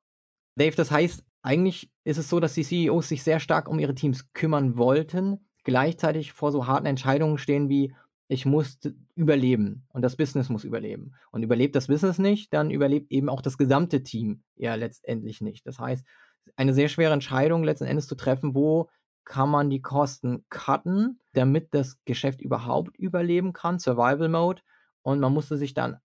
Dave, das heißt, eigentlich ist es so, dass die CEOs sich sehr stark um ihre Teams kümmern wollten, gleichzeitig vor so harten Entscheidungen stehen wie, ich muss überleben und das Business muss überleben. Und überlebt das Business nicht, dann überlebt eben auch das gesamte Team ja letztendlich nicht. Das heißt, eine sehr schwere Entscheidung letzten Endes zu treffen, wo kann man die Kosten cutten, damit das Geschäft überhaupt überleben kann, Survival Mode. Und man musste sich dann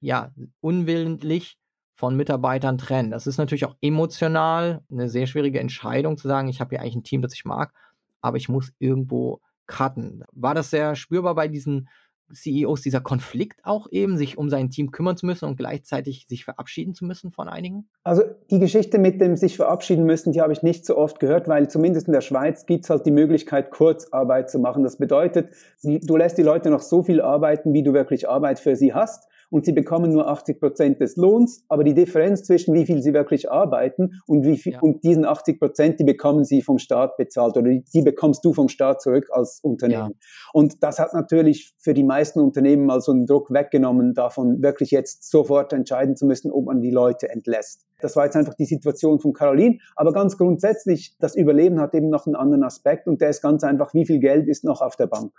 ja unwillentlich von Mitarbeitern trennen. Das ist natürlich auch emotional eine sehr schwierige Entscheidung zu sagen, ich habe hier eigentlich ein Team, das ich mag, aber ich muss irgendwo cutten. War das sehr spürbar bei diesen CEOs, dieser Konflikt auch eben, sich um sein Team kümmern zu müssen und gleichzeitig sich verabschieden zu müssen von einigen? Also die Geschichte mit dem sich verabschieden müssen, die habe ich nicht so oft gehört, weil zumindest in der Schweiz gibt es halt die Möglichkeit, Kurzarbeit zu machen. Das bedeutet, du lässt die Leute noch so viel arbeiten, wie du wirklich Arbeit für sie hast und sie bekommen nur 80 Prozent des Lohns, aber die Differenz zwischen wie viel sie wirklich arbeiten und wie viel, ja. und diesen 80 Prozent, die bekommen sie vom Staat bezahlt oder die, die bekommst du vom Staat zurück als Unternehmen. Ja. Und das hat natürlich für die meisten Unternehmen mal so einen Druck weggenommen, davon wirklich jetzt sofort entscheiden zu müssen, ob man die Leute entlässt. Das war jetzt einfach die Situation von Caroline. Aber ganz grundsätzlich, das Überleben hat eben noch einen anderen Aspekt und der ist ganz einfach, wie viel Geld ist noch auf der Bank?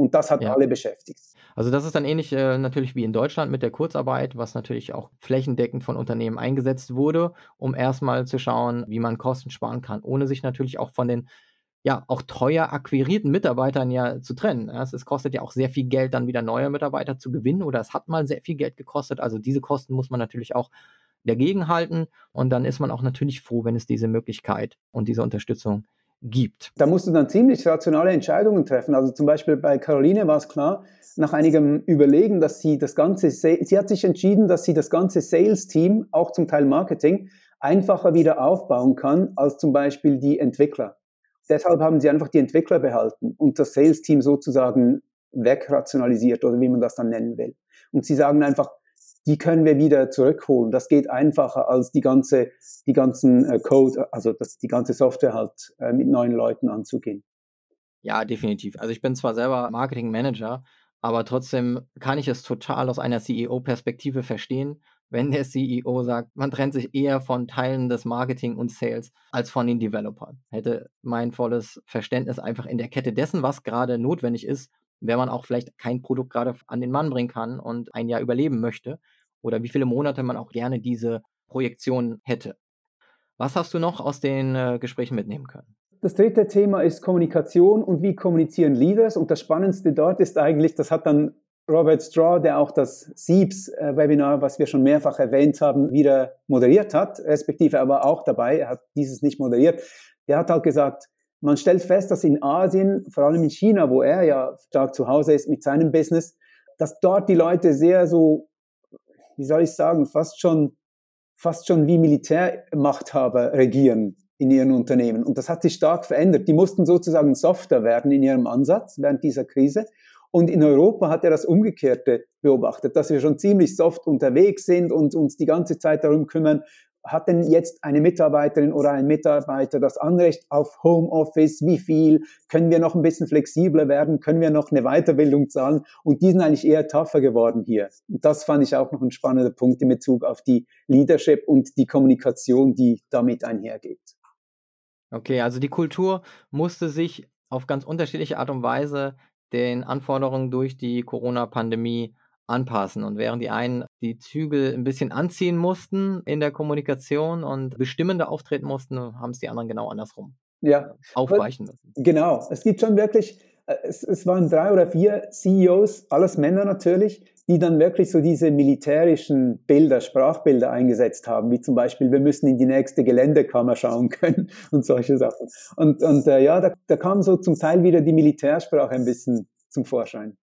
Und das hat ja. alle beschäftigt. Also das ist dann ähnlich äh, natürlich wie in Deutschland mit der Kurzarbeit, was natürlich auch flächendeckend von Unternehmen eingesetzt wurde, um erstmal zu schauen, wie man Kosten sparen kann, ohne sich natürlich auch von den ja auch teuer akquirierten Mitarbeitern ja zu trennen. Es, es kostet ja auch sehr viel Geld, dann wieder neue Mitarbeiter zu gewinnen oder es hat mal sehr viel Geld gekostet. Also diese Kosten muss man natürlich auch dagegen halten und dann ist man auch natürlich froh, wenn es diese Möglichkeit und diese Unterstützung gibt gibt. Da musst du dann ziemlich rationale Entscheidungen treffen. Also zum Beispiel bei Caroline war es klar, nach einigem Überlegen, dass sie das ganze, sie hat sich entschieden, dass sie das ganze Sales-Team, auch zum Teil Marketing, einfacher wieder aufbauen kann als zum Beispiel die Entwickler. Deshalb haben sie einfach die Entwickler behalten und das Sales-Team sozusagen wegrationalisiert oder wie man das dann nennen will. Und sie sagen einfach, die können wir wieder zurückholen. Das geht einfacher als die ganze, die ganzen äh, Code, also das, die ganze Software halt äh, mit neuen Leuten anzugehen. Ja, definitiv. Also ich bin zwar selber Marketing Manager, aber trotzdem kann ich es total aus einer CEO-Perspektive verstehen, wenn der CEO sagt, man trennt sich eher von Teilen des Marketing und Sales als von den Developern. Hätte mein volles Verständnis einfach in der Kette dessen, was gerade notwendig ist, wenn man auch vielleicht kein Produkt gerade an den Mann bringen kann und ein Jahr überleben möchte oder wie viele Monate man auch gerne diese Projektion hätte. Was hast du noch aus den äh, Gesprächen mitnehmen können? Das dritte Thema ist Kommunikation und wie kommunizieren Leaders. Und das Spannendste dort ist eigentlich, das hat dann Robert Straw, der auch das SIEBS-Webinar, was wir schon mehrfach erwähnt haben, wieder moderiert hat, respektive er war auch dabei, er hat dieses nicht moderiert. Der hat halt gesagt, man stellt fest, dass in Asien, vor allem in China, wo er ja stark zu Hause ist mit seinem Business, dass dort die Leute sehr so, wie soll ich sagen, fast schon, fast schon wie Militärmachthaber regieren in ihren Unternehmen. Und das hat sich stark verändert. Die mussten sozusagen softer werden in ihrem Ansatz während dieser Krise. Und in Europa hat er das Umgekehrte beobachtet, dass wir schon ziemlich soft unterwegs sind und uns die ganze Zeit darum kümmern, hat denn jetzt eine Mitarbeiterin oder ein Mitarbeiter das Anrecht auf Homeoffice? Wie viel? Können wir noch ein bisschen flexibler werden? Können wir noch eine Weiterbildung zahlen? Und die sind eigentlich eher tougher geworden hier. Und das fand ich auch noch ein spannender Punkt in Bezug auf die Leadership und die Kommunikation, die damit einhergeht. Okay, also die Kultur musste sich auf ganz unterschiedliche Art und Weise den Anforderungen durch die Corona-Pandemie anpassen. Und während die einen die Zügel ein bisschen anziehen mussten in der Kommunikation und bestimmender auftreten mussten, haben es die anderen genau andersrum ja. Aufweichen müssen. Genau. Es gibt schon wirklich, äh, es, es waren drei oder vier CEOs, alles Männer natürlich, die dann wirklich so diese militärischen Bilder, Sprachbilder eingesetzt haben, wie zum Beispiel, wir müssen in die nächste Geländekammer schauen können und solche Sachen. Und, und äh, ja, da, da kam so zum Teil wieder die Militärsprache ein bisschen zum Vorschein.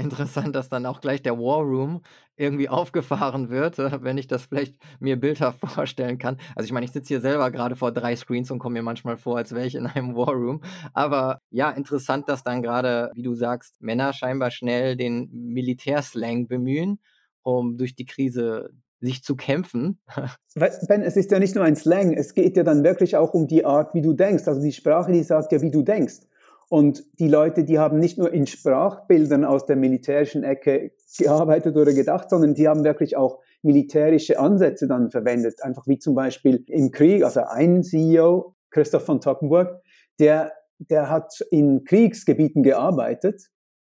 Interessant, dass dann auch gleich der War Room irgendwie aufgefahren wird, äh, wenn ich das vielleicht mir bildhaft vorstellen kann. Also ich meine, ich sitze hier selber gerade vor drei Screens und komme mir manchmal vor, als wäre ich in einem War Room. Aber ja, interessant, dass dann gerade, wie du sagst, Männer scheinbar schnell den Militärslang bemühen, um durch die Krise sich zu kämpfen. Ben, es ist ja nicht nur ein Slang, es geht ja dann wirklich auch um die Art, wie du denkst. Also die Sprache, die sagt ja, wie du denkst. Und die Leute, die haben nicht nur in Sprachbildern aus der militärischen Ecke gearbeitet oder gedacht, sondern die haben wirklich auch militärische Ansätze dann verwendet. Einfach wie zum Beispiel im Krieg, also ein CEO, Christoph von Tockenburg, der, der hat in Kriegsgebieten gearbeitet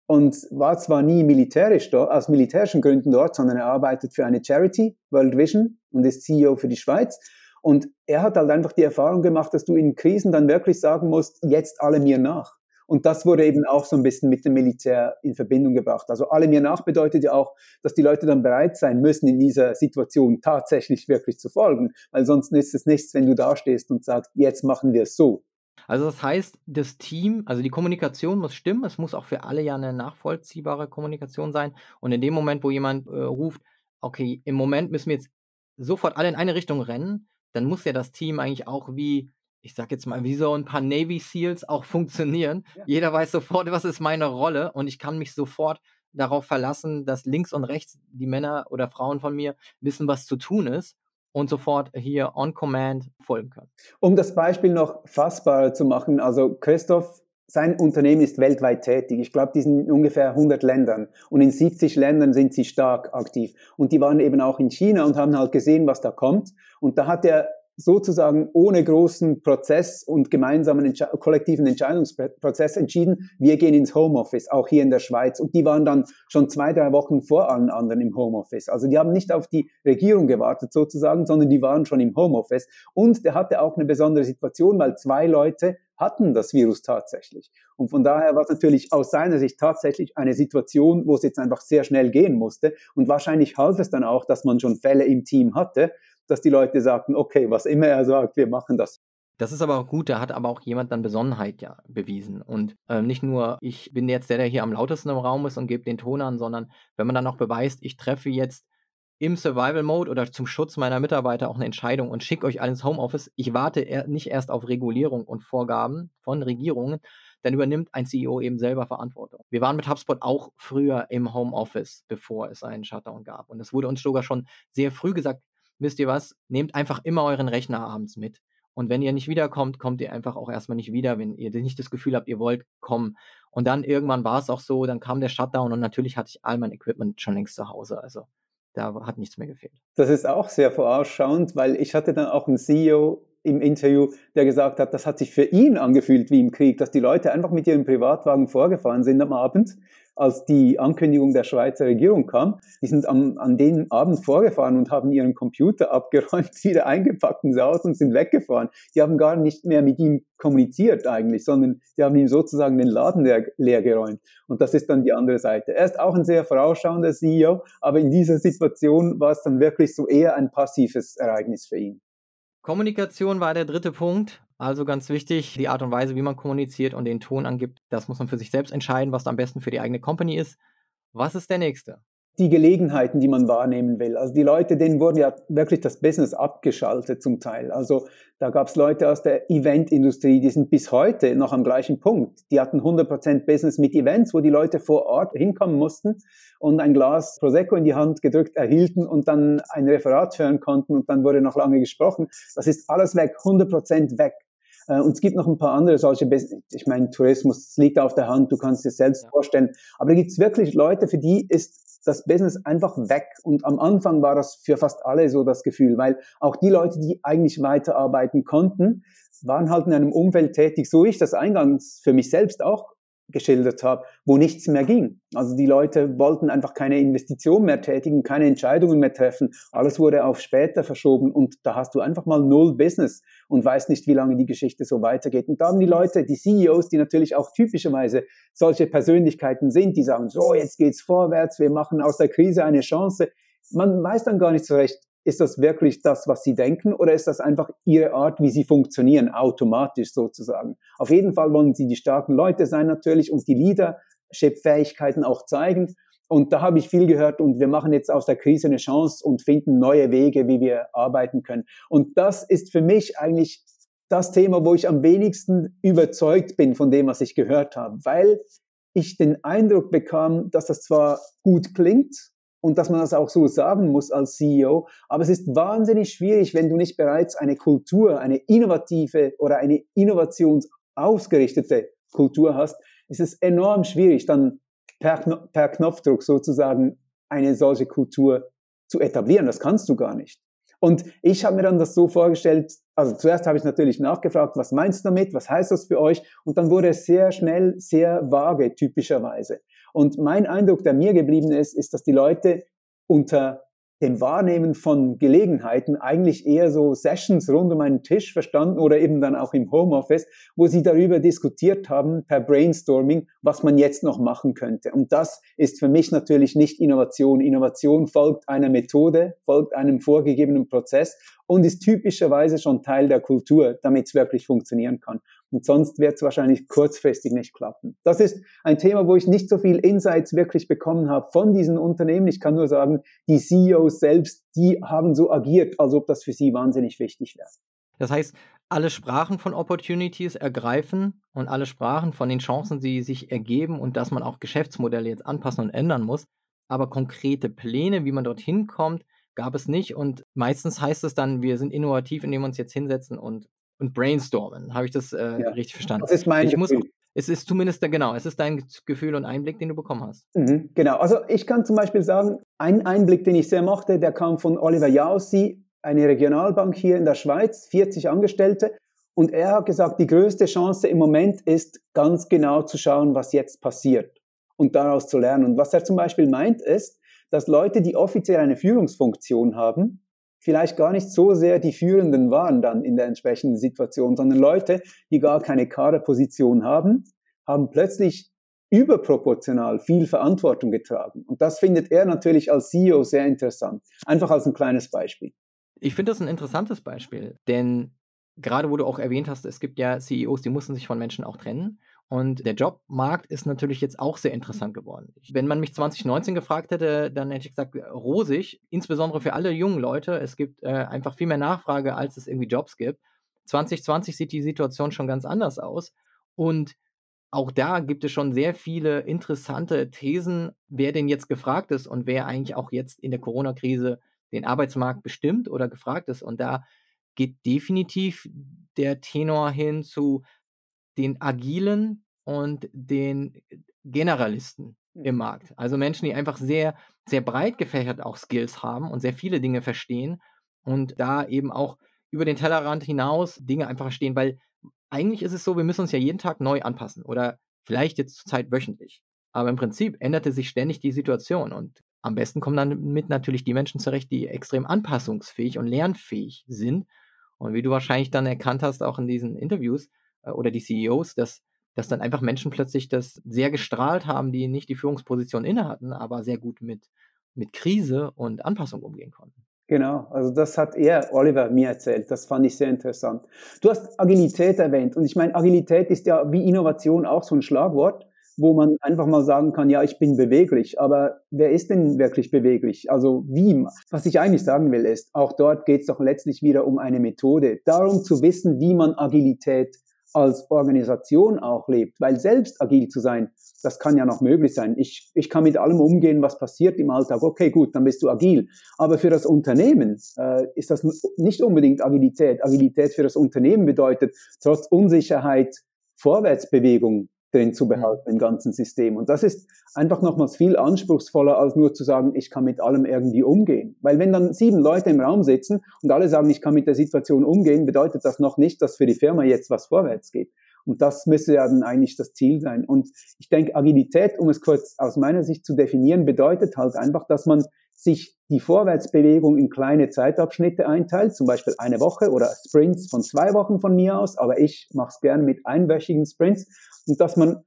und war zwar nie militärisch dort, aus militärischen Gründen dort, sondern er arbeitet für eine Charity, World Vision, und ist CEO für die Schweiz. Und er hat halt einfach die Erfahrung gemacht, dass du in Krisen dann wirklich sagen musst, jetzt alle mir nach. Und das wurde eben auch so ein bisschen mit dem Militär in Verbindung gebracht. Also alle mir nach bedeutet ja auch, dass die Leute dann bereit sein müssen, in dieser Situation tatsächlich wirklich zu folgen. Weil sonst ist es nichts, wenn du da stehst und sagst, jetzt machen wir es so. Also das heißt, das Team, also die Kommunikation muss stimmen. Es muss auch für alle ja eine nachvollziehbare Kommunikation sein. Und in dem Moment, wo jemand äh, ruft, okay, im Moment müssen wir jetzt sofort alle in eine Richtung rennen, dann muss ja das Team eigentlich auch wie ich sag jetzt mal, wie so ein paar Navy Seals auch funktionieren. Ja. Jeder weiß sofort, was ist meine Rolle und ich kann mich sofort darauf verlassen, dass links und rechts die Männer oder Frauen von mir wissen, was zu tun ist und sofort hier on command folgen können. Um das Beispiel noch fassbarer zu machen, also Christoph, sein Unternehmen ist weltweit tätig. Ich glaube, die sind in ungefähr 100 Ländern und in 70 Ländern sind sie stark aktiv. Und die waren eben auch in China und haben halt gesehen, was da kommt. Und da hat er sozusagen ohne großen Prozess und gemeinsamen Entsche kollektiven Entscheidungsprozess entschieden, wir gehen ins Homeoffice, auch hier in der Schweiz. Und die waren dann schon zwei, drei Wochen vor allen anderen im Homeoffice. Also die haben nicht auf die Regierung gewartet sozusagen, sondern die waren schon im Homeoffice. Und der hatte auch eine besondere Situation, weil zwei Leute hatten das Virus tatsächlich. Und von daher war es natürlich aus seiner Sicht tatsächlich eine Situation, wo es jetzt einfach sehr schnell gehen musste. Und wahrscheinlich half es dann auch, dass man schon Fälle im Team hatte dass die Leute sagten, okay, was immer er sagt, wir machen das. Das ist aber auch gut, da hat aber auch jemand dann Besonnenheit ja bewiesen. Und äh, nicht nur, ich bin jetzt der, der hier am lautesten im Raum ist und gebe den Ton an, sondern wenn man dann auch beweist, ich treffe jetzt im Survival Mode oder zum Schutz meiner Mitarbeiter auch eine Entscheidung und schicke euch alle ins Homeoffice. Ich warte er nicht erst auf Regulierung und Vorgaben von Regierungen, dann übernimmt ein CEO eben selber Verantwortung. Wir waren mit HubSpot auch früher im Homeoffice, bevor es einen Shutdown gab. Und es wurde uns sogar schon sehr früh gesagt, wisst ihr was, nehmt einfach immer euren Rechner abends mit. Und wenn ihr nicht wiederkommt, kommt ihr einfach auch erstmal nicht wieder, wenn ihr nicht das Gefühl habt, ihr wollt kommen. Und dann irgendwann war es auch so, dann kam der Shutdown und natürlich hatte ich all mein Equipment schon längst zu Hause. Also da hat nichts mehr gefehlt. Das ist auch sehr vorausschauend, weil ich hatte dann auch einen CEO im Interview, der gesagt hat, das hat sich für ihn angefühlt wie im Krieg, dass die Leute einfach mit ihrem Privatwagen vorgefahren sind am Abend als die Ankündigung der Schweizer Regierung kam, die sind am, an den Abend vorgefahren und haben ihren Computer abgeräumt, wieder eingepackt ins Haus und sind weggefahren. Die haben gar nicht mehr mit ihm kommuniziert eigentlich, sondern die haben ihm sozusagen den Laden leer, leer geräumt. Und das ist dann die andere Seite. Er ist auch ein sehr vorausschauender CEO, aber in dieser Situation war es dann wirklich so eher ein passives Ereignis für ihn. Kommunikation war der dritte Punkt. Also ganz wichtig, die Art und Weise, wie man kommuniziert und den Ton angibt, das muss man für sich selbst entscheiden, was am besten für die eigene Company ist. Was ist der nächste? die Gelegenheiten, die man wahrnehmen will. Also die Leute, denen wurde ja wirklich das Business abgeschaltet zum Teil. Also da gab es Leute aus der Eventindustrie, die sind bis heute noch am gleichen Punkt. Die hatten 100% Business mit Events, wo die Leute vor Ort hinkommen mussten und ein Glas Prosecco in die Hand gedrückt erhielten und dann ein Referat hören konnten und dann wurde noch lange gesprochen. Das ist alles weg, 100% weg. Äh, und es gibt noch ein paar andere solche, ich meine, Tourismus liegt auf der Hand, du kannst dir selbst vorstellen. Aber da gibt es wirklich Leute, für die ist das Business einfach weg. Und am Anfang war das für fast alle so das Gefühl, weil auch die Leute, die eigentlich weiterarbeiten konnten, waren halt in einem Umfeld tätig, so ich das eingangs für mich selbst auch geschildert habe, wo nichts mehr ging. Also die Leute wollten einfach keine Investition mehr tätigen, keine Entscheidungen mehr treffen. Alles wurde auf später verschoben und da hast du einfach mal null Business und weißt nicht, wie lange die Geschichte so weitergeht. Und da haben die Leute, die CEOs, die natürlich auch typischerweise solche Persönlichkeiten sind, die sagen, so, jetzt geht's vorwärts, wir machen aus der Krise eine Chance. Man weiß dann gar nicht so recht, ist das wirklich das, was sie denken oder ist das einfach ihre Art, wie sie funktionieren, automatisch sozusagen? Auf jeden Fall wollen sie die starken Leute sein natürlich und die Leadership-Fähigkeiten auch zeigen. Und da habe ich viel gehört und wir machen jetzt aus der Krise eine Chance und finden neue Wege, wie wir arbeiten können. Und das ist für mich eigentlich das Thema, wo ich am wenigsten überzeugt bin von dem, was ich gehört habe, weil ich den Eindruck bekam, dass das zwar gut klingt, und dass man das auch so sagen muss als CEO. Aber es ist wahnsinnig schwierig, wenn du nicht bereits eine Kultur, eine innovative oder eine innovationsausgerichtete Kultur hast, ist es enorm schwierig, dann per, per Knopfdruck sozusagen eine solche Kultur zu etablieren. Das kannst du gar nicht. Und ich habe mir dann das so vorgestellt, also zuerst habe ich natürlich nachgefragt, was meinst du damit, was heißt das für euch? Und dann wurde es sehr schnell sehr vage, typischerweise. Und mein Eindruck, der mir geblieben ist, ist, dass die Leute unter dem Wahrnehmen von Gelegenheiten eigentlich eher so Sessions rund um einen Tisch verstanden oder eben dann auch im Homeoffice, wo sie darüber diskutiert haben per Brainstorming, was man jetzt noch machen könnte. Und das ist für mich natürlich nicht Innovation. Innovation folgt einer Methode, folgt einem vorgegebenen Prozess und ist typischerweise schon Teil der Kultur, damit es wirklich funktionieren kann. Und sonst wird es wahrscheinlich kurzfristig nicht klappen. Das ist ein Thema, wo ich nicht so viel Insights wirklich bekommen habe von diesen Unternehmen. Ich kann nur sagen, die CEOs selbst, die haben so agiert, als ob das für sie wahnsinnig wichtig wäre. Das heißt, alle Sprachen von Opportunities ergreifen und alle Sprachen von den Chancen, die sich ergeben und dass man auch Geschäftsmodelle jetzt anpassen und ändern muss. Aber konkrete Pläne, wie man dorthin kommt, gab es nicht. Und meistens heißt es dann, wir sind innovativ, indem wir uns jetzt hinsetzen und und brainstormen. Habe ich das äh, ja. richtig verstanden? Das ist mein ich Gefühl. Muss, es ist zumindest, genau, es ist dein Gefühl und Einblick, den du bekommen hast. Mhm, genau, also ich kann zum Beispiel sagen, ein Einblick, den ich sehr mochte, der kam von Oliver Jausi, eine Regionalbank hier in der Schweiz, 40 Angestellte. Und er hat gesagt, die größte Chance im Moment ist, ganz genau zu schauen, was jetzt passiert und daraus zu lernen. Und was er zum Beispiel meint, ist, dass Leute, die offiziell eine Führungsfunktion haben, vielleicht gar nicht so sehr die Führenden waren dann in der entsprechenden Situation, sondern Leute, die gar keine Kaderposition haben, haben plötzlich überproportional viel Verantwortung getragen. Und das findet er natürlich als CEO sehr interessant. Einfach als ein kleines Beispiel. Ich finde das ein interessantes Beispiel, denn gerade wo du auch erwähnt hast, es gibt ja CEOs, die mussten sich von Menschen auch trennen. Und der Jobmarkt ist natürlich jetzt auch sehr interessant geworden. Wenn man mich 2019 gefragt hätte, dann hätte ich gesagt, rosig, insbesondere für alle jungen Leute. Es gibt äh, einfach viel mehr Nachfrage, als es irgendwie Jobs gibt. 2020 sieht die Situation schon ganz anders aus. Und auch da gibt es schon sehr viele interessante Thesen, wer denn jetzt gefragt ist und wer eigentlich auch jetzt in der Corona-Krise den Arbeitsmarkt bestimmt oder gefragt ist. Und da geht definitiv der Tenor hin zu den Agilen und den Generalisten im Markt. Also Menschen, die einfach sehr, sehr breit gefächert auch Skills haben und sehr viele Dinge verstehen und da eben auch über den Tellerrand hinaus Dinge einfach verstehen, weil eigentlich ist es so, wir müssen uns ja jeden Tag neu anpassen oder vielleicht jetzt zur Zeit wöchentlich. Aber im Prinzip änderte sich ständig die Situation und am besten kommen dann mit natürlich die Menschen zurecht, die extrem anpassungsfähig und lernfähig sind. Und wie du wahrscheinlich dann erkannt hast, auch in diesen Interviews, oder die CEOs, dass, dass dann einfach Menschen plötzlich das sehr gestrahlt haben, die nicht die Führungsposition inne hatten, aber sehr gut mit, mit Krise und Anpassung umgehen konnten. Genau, also das hat er, Oliver, mir erzählt. Das fand ich sehr interessant. Du hast Agilität erwähnt und ich meine, Agilität ist ja wie Innovation auch so ein Schlagwort. wo man einfach mal sagen kann, ja, ich bin beweglich, aber wer ist denn wirklich beweglich? Also wie? Was ich eigentlich sagen will ist, auch dort geht es doch letztlich wieder um eine Methode, darum zu wissen, wie man Agilität als Organisation auch lebt, weil selbst agil zu sein, das kann ja noch möglich sein. Ich, ich kann mit allem umgehen, was passiert im Alltag. Okay, gut, dann bist du agil. Aber für das Unternehmen äh, ist das nicht unbedingt Agilität. Agilität für das Unternehmen bedeutet trotz Unsicherheit Vorwärtsbewegung drin zu behalten im ganzen System. Und das ist einfach nochmals viel anspruchsvoller, als nur zu sagen, ich kann mit allem irgendwie umgehen. Weil wenn dann sieben Leute im Raum sitzen und alle sagen, ich kann mit der Situation umgehen, bedeutet das noch nicht, dass für die Firma jetzt was vorwärts geht. Und das müsste ja dann eigentlich das Ziel sein. Und ich denke, Agilität, um es kurz aus meiner Sicht zu definieren, bedeutet halt einfach, dass man sich die Vorwärtsbewegung in kleine Zeitabschnitte einteilt, zum Beispiel eine Woche oder Sprints von zwei Wochen von mir aus, aber ich mache es gerne mit einwöchigen Sprints und dass man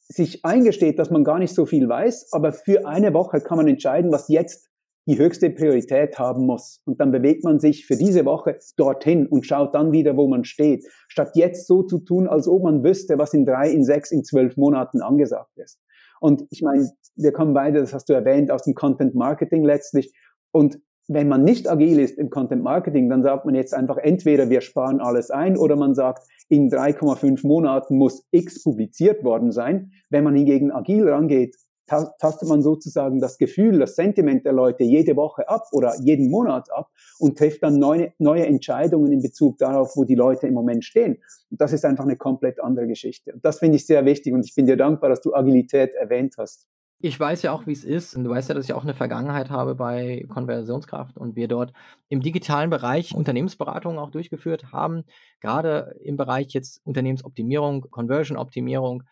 sich eingesteht, dass man gar nicht so viel weiß, aber für eine Woche kann man entscheiden, was jetzt die höchste Priorität haben muss. Und dann bewegt man sich für diese Woche dorthin und schaut dann wieder, wo man steht, statt jetzt so zu tun, als ob man wüsste, was in drei, in sechs, in zwölf Monaten angesagt ist. Und ich meine, wir kommen beide, das hast du erwähnt, aus dem Content Marketing letztlich. Und wenn man nicht agil ist im Content Marketing, dann sagt man jetzt einfach entweder wir sparen alles ein oder man sagt, in 3,5 Monaten muss X publiziert worden sein. Wenn man hingegen agil rangeht, tastet man sozusagen das Gefühl, das Sentiment der Leute jede Woche ab oder jeden Monat ab und trifft dann neue, neue Entscheidungen in Bezug darauf, wo die Leute im Moment stehen. Und das ist einfach eine komplett andere Geschichte. Und das finde ich sehr wichtig und ich bin dir dankbar, dass du Agilität erwähnt hast. Ich weiß ja auch, wie es ist. Und du weißt ja, dass ich auch eine Vergangenheit habe bei Konversionskraft und wir dort im digitalen Bereich Unternehmensberatungen auch durchgeführt haben. Gerade im Bereich jetzt Unternehmensoptimierung, Conversion-Optimierung.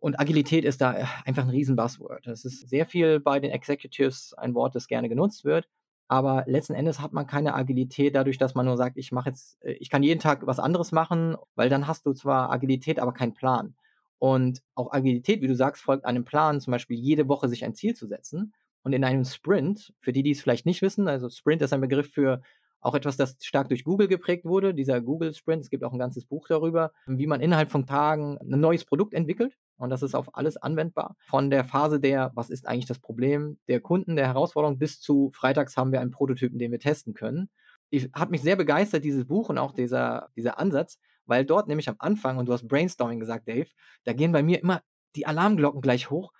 Und Agilität ist da einfach ein riesen Buzzword. Es ist sehr viel bei den Executives ein Wort, das gerne genutzt wird. Aber letzten Endes hat man keine Agilität dadurch, dass man nur sagt, ich mache jetzt, äh, ich kann jeden Tag was anderes machen, weil dann hast du zwar Agilität, aber keinen Plan. Und auch Agilität, wie du sagst, folgt einem Plan, zum Beispiel jede Woche sich ein Ziel zu setzen. Und in einem Sprint, für die, die es vielleicht nicht wissen, also Sprint ist ein Begriff für auch etwas, das stark durch Google geprägt wurde, dieser Google Sprint. Es gibt auch ein ganzes Buch darüber, wie man innerhalb von Tagen ein neues Produkt entwickelt. Und das ist auf alles anwendbar. Von der Phase der, was ist eigentlich das Problem der Kunden, der Herausforderung, bis zu freitags haben wir einen Prototypen, den wir testen können. Ich, hat mich sehr begeistert, dieses Buch und auch dieser, dieser Ansatz, weil dort nämlich am Anfang, und du hast Brainstorming gesagt, Dave, da gehen bei mir immer die Alarmglocken gleich hoch,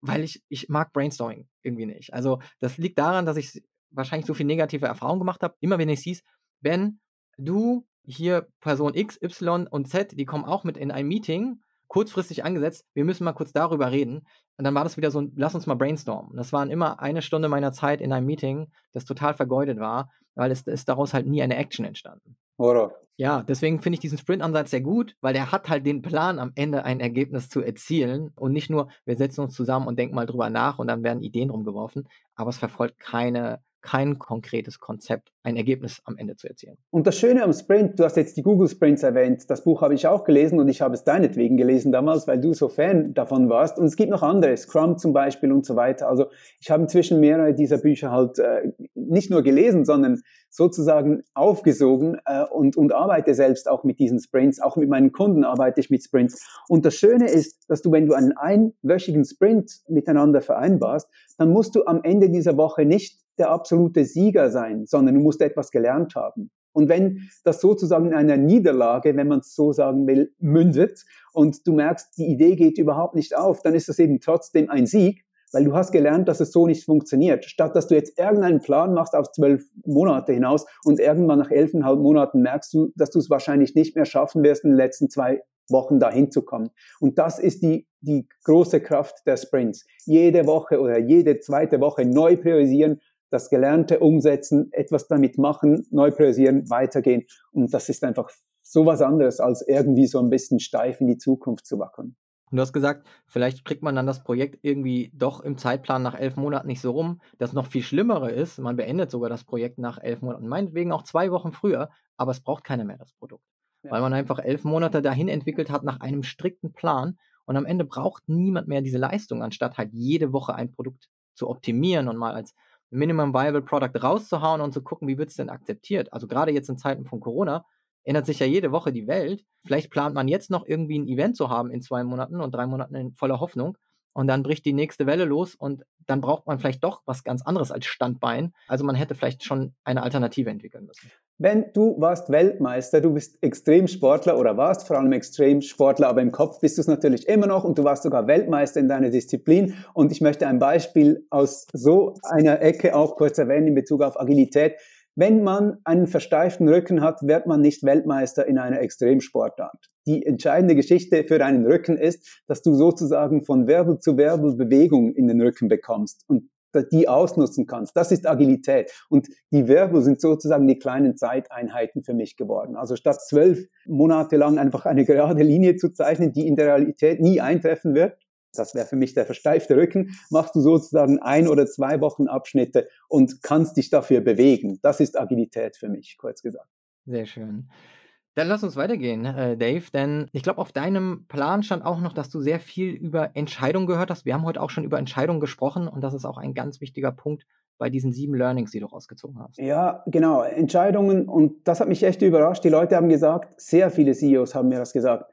weil ich, ich mag Brainstorming irgendwie nicht. Also das liegt daran, dass ich wahrscheinlich so viel negative Erfahrungen gemacht habe. Immer wenn ich hieß, Ben, du, hier Person X, Y und Z, die kommen auch mit in ein Meeting, kurzfristig angesetzt, wir müssen mal kurz darüber reden. Und dann war das wieder so ein, lass uns mal brainstormen. Das waren immer eine Stunde meiner Zeit in einem Meeting, das total vergeudet war, weil es ist daraus halt nie eine Action entstanden. Oder? Ja, deswegen finde ich diesen Sprint-Ansatz sehr gut, weil der hat halt den Plan, am Ende ein Ergebnis zu erzielen und nicht nur, wir setzen uns zusammen und denken mal drüber nach und dann werden Ideen rumgeworfen, aber es verfolgt keine kein konkretes Konzept, ein Ergebnis am Ende zu erzielen. Und das Schöne am Sprint, du hast jetzt die Google Sprints erwähnt, das Buch habe ich auch gelesen und ich habe es deinetwegen gelesen damals, weil du so Fan davon warst. Und es gibt noch andere, Scrum zum Beispiel und so weiter. Also ich habe inzwischen mehrere dieser Bücher halt äh, nicht nur gelesen, sondern sozusagen aufgesogen äh, und, und arbeite selbst auch mit diesen Sprints. Auch mit meinen Kunden arbeite ich mit Sprints. Und das Schöne ist, dass du, wenn du einen einwöchigen Sprint miteinander vereinbarst, dann musst du am Ende dieser Woche nicht der absolute Sieger sein, sondern du musst etwas gelernt haben. Und wenn das sozusagen in einer Niederlage, wenn man es so sagen will, mündet und du merkst, die Idee geht überhaupt nicht auf, dann ist das eben trotzdem ein Sieg, weil du hast gelernt, dass es so nicht funktioniert. Statt dass du jetzt irgendeinen Plan machst auf zwölf Monate hinaus und irgendwann nach elfeinhalb Monaten merkst du, dass du es wahrscheinlich nicht mehr schaffen wirst, in den letzten zwei Wochen dahin zu kommen. Und das ist die, die große Kraft der Sprints. Jede Woche oder jede zweite Woche neu priorisieren, das Gelernte umsetzen, etwas damit machen, neu priorisieren, weitergehen. Und das ist einfach so was anderes, als irgendwie so ein bisschen steif in die Zukunft zu wackeln. Und du hast gesagt, vielleicht kriegt man dann das Projekt irgendwie doch im Zeitplan nach elf Monaten nicht so rum. Das noch viel Schlimmere ist, man beendet sogar das Projekt nach elf Monaten, meinetwegen auch zwei Wochen früher, aber es braucht keiner mehr das Produkt. Ja. Weil man einfach elf Monate dahin entwickelt hat nach einem strikten Plan und am Ende braucht niemand mehr diese Leistung, anstatt halt jede Woche ein Produkt zu optimieren und mal als Minimum Viable Product rauszuhauen und zu gucken, wie wird es denn akzeptiert. Also gerade jetzt in Zeiten von Corona ändert sich ja jede Woche die Welt. Vielleicht plant man jetzt noch irgendwie ein Event zu haben in zwei Monaten und drei Monaten in voller Hoffnung. Und dann bricht die nächste Welle los und dann braucht man vielleicht doch was ganz anderes als Standbein. Also man hätte vielleicht schon eine Alternative entwickeln müssen. Wenn du warst Weltmeister, du bist Extremsportler oder warst vor allem Extremsportler, aber im Kopf bist du es natürlich immer noch und du warst sogar Weltmeister in deiner Disziplin. Und ich möchte ein Beispiel aus so einer Ecke auch kurz erwähnen in Bezug auf Agilität. Wenn man einen versteiften Rücken hat, wird man nicht Weltmeister in einer Extremsportart. Die entscheidende Geschichte für deinen Rücken ist, dass du sozusagen von Wirbel zu Wirbel Bewegung in den Rücken bekommst und die ausnutzen kannst. Das ist Agilität. Und die Wirbel sind sozusagen die kleinen Zeiteinheiten für mich geworden. Also statt zwölf Monate lang einfach eine gerade Linie zu zeichnen, die in der Realität nie eintreffen wird, das wäre für mich der versteifte Rücken, machst du sozusagen ein oder zwei Wochen Abschnitte und kannst dich dafür bewegen. Das ist Agilität für mich, kurz gesagt. Sehr schön. Dann lass uns weitergehen, äh, Dave, denn ich glaube, auf deinem Plan stand auch noch, dass du sehr viel über Entscheidungen gehört hast. Wir haben heute auch schon über Entscheidungen gesprochen und das ist auch ein ganz wichtiger Punkt bei diesen sieben Learnings, die du rausgezogen hast. Ja, genau, Entscheidungen und das hat mich echt überrascht. Die Leute haben gesagt, sehr viele CEOs haben mir das gesagt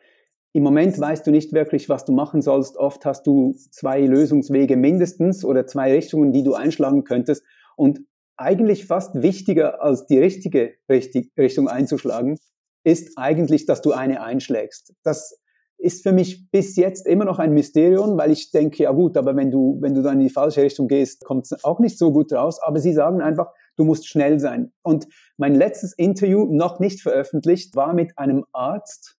im Moment weißt du nicht wirklich, was du machen sollst. Oft hast du zwei Lösungswege mindestens oder zwei Richtungen, die du einschlagen könntest. Und eigentlich fast wichtiger als die richtige Richtung einzuschlagen, ist eigentlich, dass du eine einschlägst. Das ist für mich bis jetzt immer noch ein Mysterium, weil ich denke, ja gut, aber wenn du, wenn du dann in die falsche Richtung gehst, kommt es auch nicht so gut raus. Aber sie sagen einfach, du musst schnell sein. Und mein letztes Interview, noch nicht veröffentlicht, war mit einem Arzt,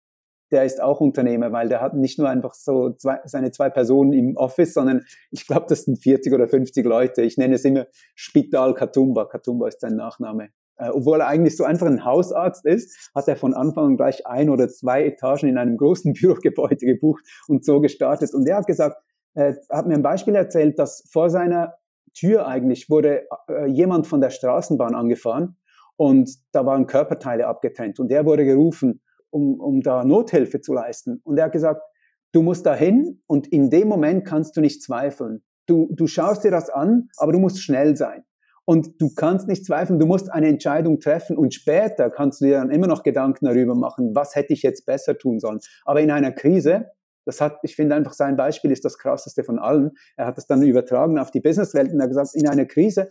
der ist auch Unternehmer, weil der hat nicht nur einfach so zwei, seine zwei Personen im Office, sondern ich glaube, das sind 40 oder 50 Leute. Ich nenne es immer Spital Katumba. Katumba ist sein Nachname. Äh, obwohl er eigentlich so einfach ein Hausarzt ist, hat er von Anfang an gleich ein oder zwei Etagen in einem großen Bürogebäude gebucht und so gestartet. Und er hat gesagt, äh, hat mir ein Beispiel erzählt, dass vor seiner Tür eigentlich wurde äh, jemand von der Straßenbahn angefahren und da waren Körperteile abgetrennt und der wurde gerufen um, um da Nothilfe zu leisten. Und er hat gesagt, du musst da hin und in dem Moment kannst du nicht zweifeln. Du, du schaust dir das an, aber du musst schnell sein. Und du kannst nicht zweifeln, du musst eine Entscheidung treffen und später kannst du dir dann immer noch Gedanken darüber machen, was hätte ich jetzt besser tun sollen. Aber in einer Krise, das hat, ich finde einfach sein Beispiel ist das krasseste von allen. Er hat das dann übertragen auf die Businesswelt und er hat gesagt, in einer Krise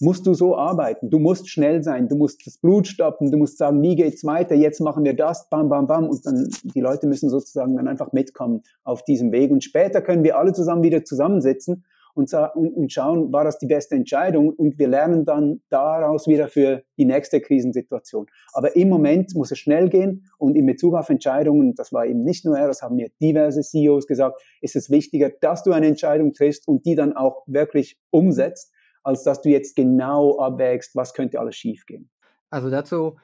musst du so arbeiten. Du musst schnell sein, du musst das Blut stoppen, du musst sagen, wie geht's weiter, jetzt machen wir das, bam, bam, bam. Und dann, die Leute müssen sozusagen dann einfach mitkommen auf diesem Weg. Und später können wir alle zusammen wieder zusammensitzen und, und, schauen, war das die beste Entscheidung? Und wir lernen dann daraus wieder für die nächste Krisensituation. Aber im Moment muss es schnell gehen und in Bezug auf Entscheidungen, das war eben nicht nur er, das haben mir diverse CEOs gesagt, ist es wichtiger, dass du eine Entscheidung triffst und die dann auch wirklich umsetzt als dass du jetzt genau abwägst, was könnte alles schiefgehen. Also dazu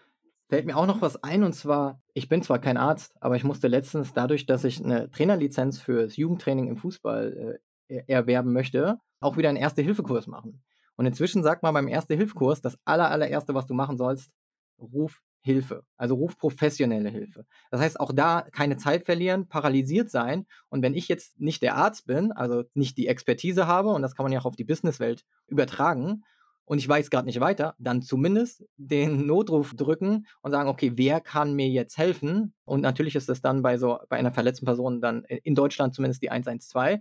fällt mir auch noch was ein und zwar, ich bin zwar kein Arzt, aber ich musste letztens dadurch, dass ich eine Trainerlizenz fürs Jugendtraining im Fußball äh, erwerben möchte, auch wieder einen Erste-Hilfe-Kurs machen. Und inzwischen sagt man beim Erste-Hilfe-Kurs, das aller, allererste, was du machen sollst, ruf Hilfe. Also ruf professionelle Hilfe. Das heißt, auch da keine Zeit verlieren, paralysiert sein. Und wenn ich jetzt nicht der Arzt bin, also nicht die Expertise habe, und das kann man ja auch auf die Businesswelt übertragen, und ich weiß gerade nicht weiter, dann zumindest den Notruf drücken und sagen, okay, wer kann mir jetzt helfen? Und natürlich ist das dann bei so bei einer verletzten Person dann in Deutschland zumindest die 112.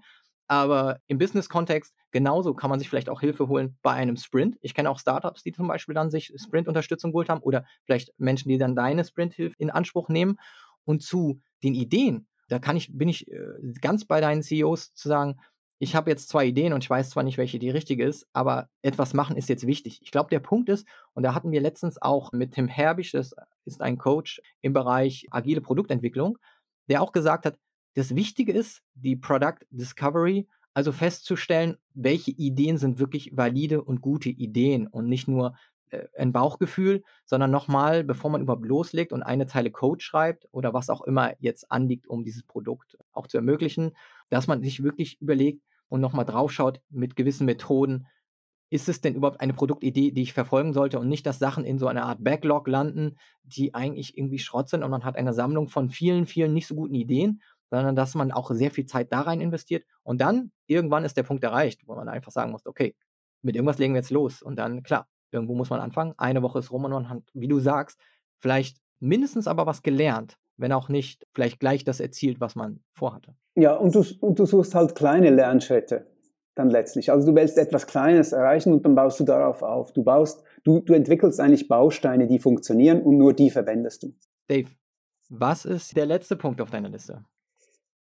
Aber im Business-Kontext genauso kann man sich vielleicht auch Hilfe holen bei einem Sprint. Ich kenne auch Startups, die zum Beispiel dann sich Sprint-Unterstützung geholt haben oder vielleicht Menschen, die dann deine Sprint-Hilfe in Anspruch nehmen. Und zu den Ideen, da kann ich, bin ich äh, ganz bei deinen CEOs zu sagen, ich habe jetzt zwei Ideen und ich weiß zwar nicht, welche die richtige ist, aber etwas machen ist jetzt wichtig. Ich glaube, der Punkt ist, und da hatten wir letztens auch mit Tim Herbisch, das ist ein Coach im Bereich agile Produktentwicklung, der auch gesagt hat, das Wichtige ist, die Product Discovery, also festzustellen, welche Ideen sind wirklich valide und gute Ideen und nicht nur äh, ein Bauchgefühl, sondern nochmal, bevor man überhaupt loslegt und eine Zeile Code schreibt oder was auch immer jetzt anliegt, um dieses Produkt auch zu ermöglichen, dass man sich wirklich überlegt und nochmal draufschaut mit gewissen Methoden, ist es denn überhaupt eine Produktidee, die ich verfolgen sollte und nicht, dass Sachen in so einer Art Backlog landen, die eigentlich irgendwie Schrott sind und man hat eine Sammlung von vielen, vielen nicht so guten Ideen sondern dass man auch sehr viel Zeit da rein investiert und dann irgendwann ist der Punkt erreicht, wo man einfach sagen muss, okay, mit irgendwas legen wir jetzt los und dann, klar, irgendwo muss man anfangen, eine Woche ist rum und man hat, wie du sagst, vielleicht mindestens aber was gelernt, wenn auch nicht vielleicht gleich das erzielt, was man vorhatte. Ja, und du, und du suchst halt kleine Lernschritte dann letztlich. Also du willst etwas Kleines erreichen und dann baust du darauf auf. Du baust, du, du entwickelst eigentlich Bausteine, die funktionieren und nur die verwendest du. Dave, was ist der letzte Punkt auf deiner Liste?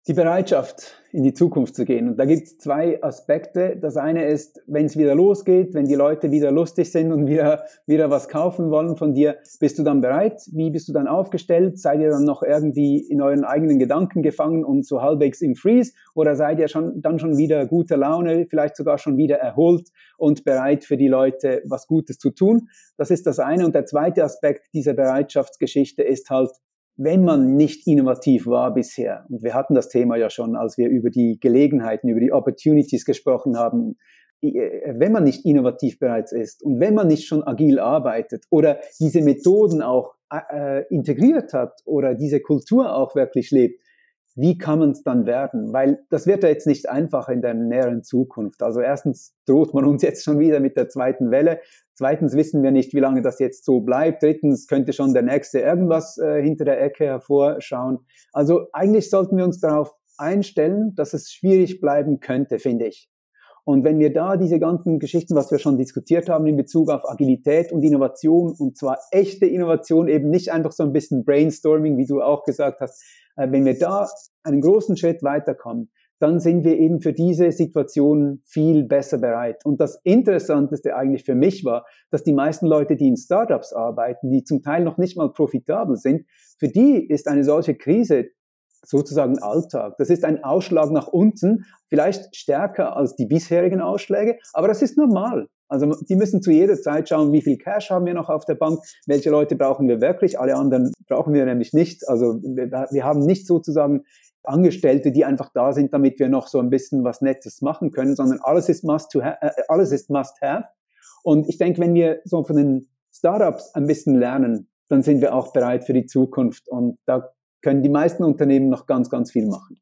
Die Bereitschaft, in die Zukunft zu gehen. Und da gibt es zwei Aspekte. Das eine ist, wenn es wieder losgeht, wenn die Leute wieder lustig sind und wieder, wieder was kaufen wollen von dir, bist du dann bereit? Wie bist du dann aufgestellt? Seid ihr dann noch irgendwie in euren eigenen Gedanken gefangen und so halbwegs im Freeze? Oder seid ihr schon, dann schon wieder guter Laune, vielleicht sogar schon wieder erholt und bereit für die Leute was Gutes zu tun? Das ist das eine. Und der zweite Aspekt dieser Bereitschaftsgeschichte ist halt, wenn man nicht innovativ war bisher, und wir hatten das Thema ja schon, als wir über die Gelegenheiten, über die Opportunities gesprochen haben, äh, wenn man nicht innovativ bereits ist und wenn man nicht schon agil arbeitet oder diese Methoden auch äh, integriert hat oder diese Kultur auch wirklich lebt, wie kann man es dann werden? Weil das wird ja jetzt nicht einfacher in der näheren Zukunft. Also erstens droht man uns jetzt schon wieder mit der zweiten Welle. Zweitens wissen wir nicht, wie lange das jetzt so bleibt. Drittens könnte schon der nächste irgendwas äh, hinter der Ecke hervorschauen. Also eigentlich sollten wir uns darauf einstellen, dass es schwierig bleiben könnte, finde ich. Und wenn wir da diese ganzen Geschichten, was wir schon diskutiert haben in Bezug auf Agilität und Innovation, und zwar echte Innovation, eben nicht einfach so ein bisschen Brainstorming, wie du auch gesagt hast, äh, wenn wir da einen großen Schritt weiterkommen, dann sind wir eben für diese Situation viel besser bereit. Und das Interessanteste eigentlich für mich war, dass die meisten Leute, die in Startups arbeiten, die zum Teil noch nicht mal profitabel sind, für die ist eine solche Krise sozusagen Alltag. Das ist ein Ausschlag nach unten, vielleicht stärker als die bisherigen Ausschläge, aber das ist normal. Also die müssen zu jeder Zeit schauen, wie viel Cash haben wir noch auf der Bank, welche Leute brauchen wir wirklich, alle anderen brauchen wir nämlich nicht. Also wir, wir haben nicht sozusagen Angestellte, die einfach da sind, damit wir noch so ein bisschen was Nettes machen können, sondern alles ist must have, äh, alles ist must have. Und ich denke, wenn wir so von den Startups ein bisschen lernen, dann sind wir auch bereit für die Zukunft. Und da können die meisten Unternehmen noch ganz, ganz viel machen.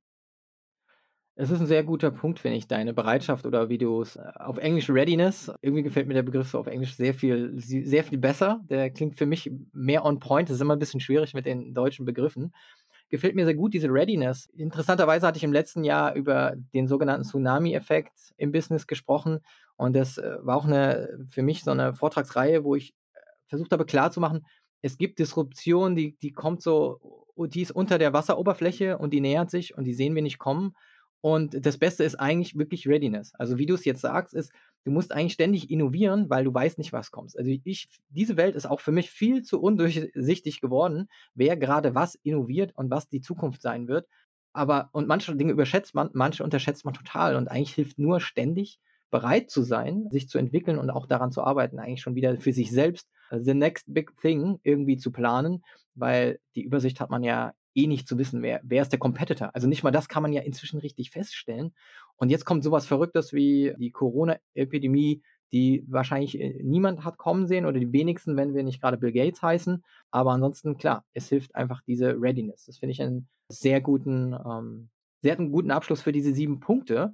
Es ist ein sehr guter Punkt, finde ich, deine Bereitschaft oder es äh, auf Englisch Readiness. Irgendwie gefällt mir der Begriff so auf Englisch sehr viel, sehr viel besser. Der klingt für mich mehr on point. Das ist immer ein bisschen schwierig mit den deutschen Begriffen. Gefällt mir sehr gut, diese Readiness. Interessanterweise hatte ich im letzten Jahr über den sogenannten Tsunami-Effekt im Business gesprochen. Und das äh, war auch eine, für mich so eine Vortragsreihe, wo ich äh, versucht habe klarzumachen, es gibt Disruption, die, die kommt so, die ist unter der Wasseroberfläche und die nähert sich und die sehen wir nicht kommen. Und das Beste ist eigentlich wirklich Readiness. Also wie du es jetzt sagst, ist, du musst eigentlich ständig innovieren, weil du weißt nicht, was kommt. Also ich, diese Welt ist auch für mich viel zu undurchsichtig geworden, wer gerade was innoviert und was die Zukunft sein wird. Aber, und manche Dinge überschätzt man, manche unterschätzt man total. Und eigentlich hilft nur ständig bereit zu sein, sich zu entwickeln und auch daran zu arbeiten, eigentlich schon wieder für sich selbst äh, the next big thing irgendwie zu planen, weil die Übersicht hat man ja eh nicht zu wissen, wer, wer ist der Competitor. Also nicht mal das kann man ja inzwischen richtig feststellen. Und jetzt kommt sowas Verrücktes wie die Corona-Epidemie, die wahrscheinlich äh, niemand hat kommen sehen oder die wenigsten, wenn wir nicht gerade Bill Gates heißen. Aber ansonsten, klar, es hilft einfach diese Readiness. Das finde ich einen sehr guten, ähm, sehr guten Abschluss für diese sieben Punkte.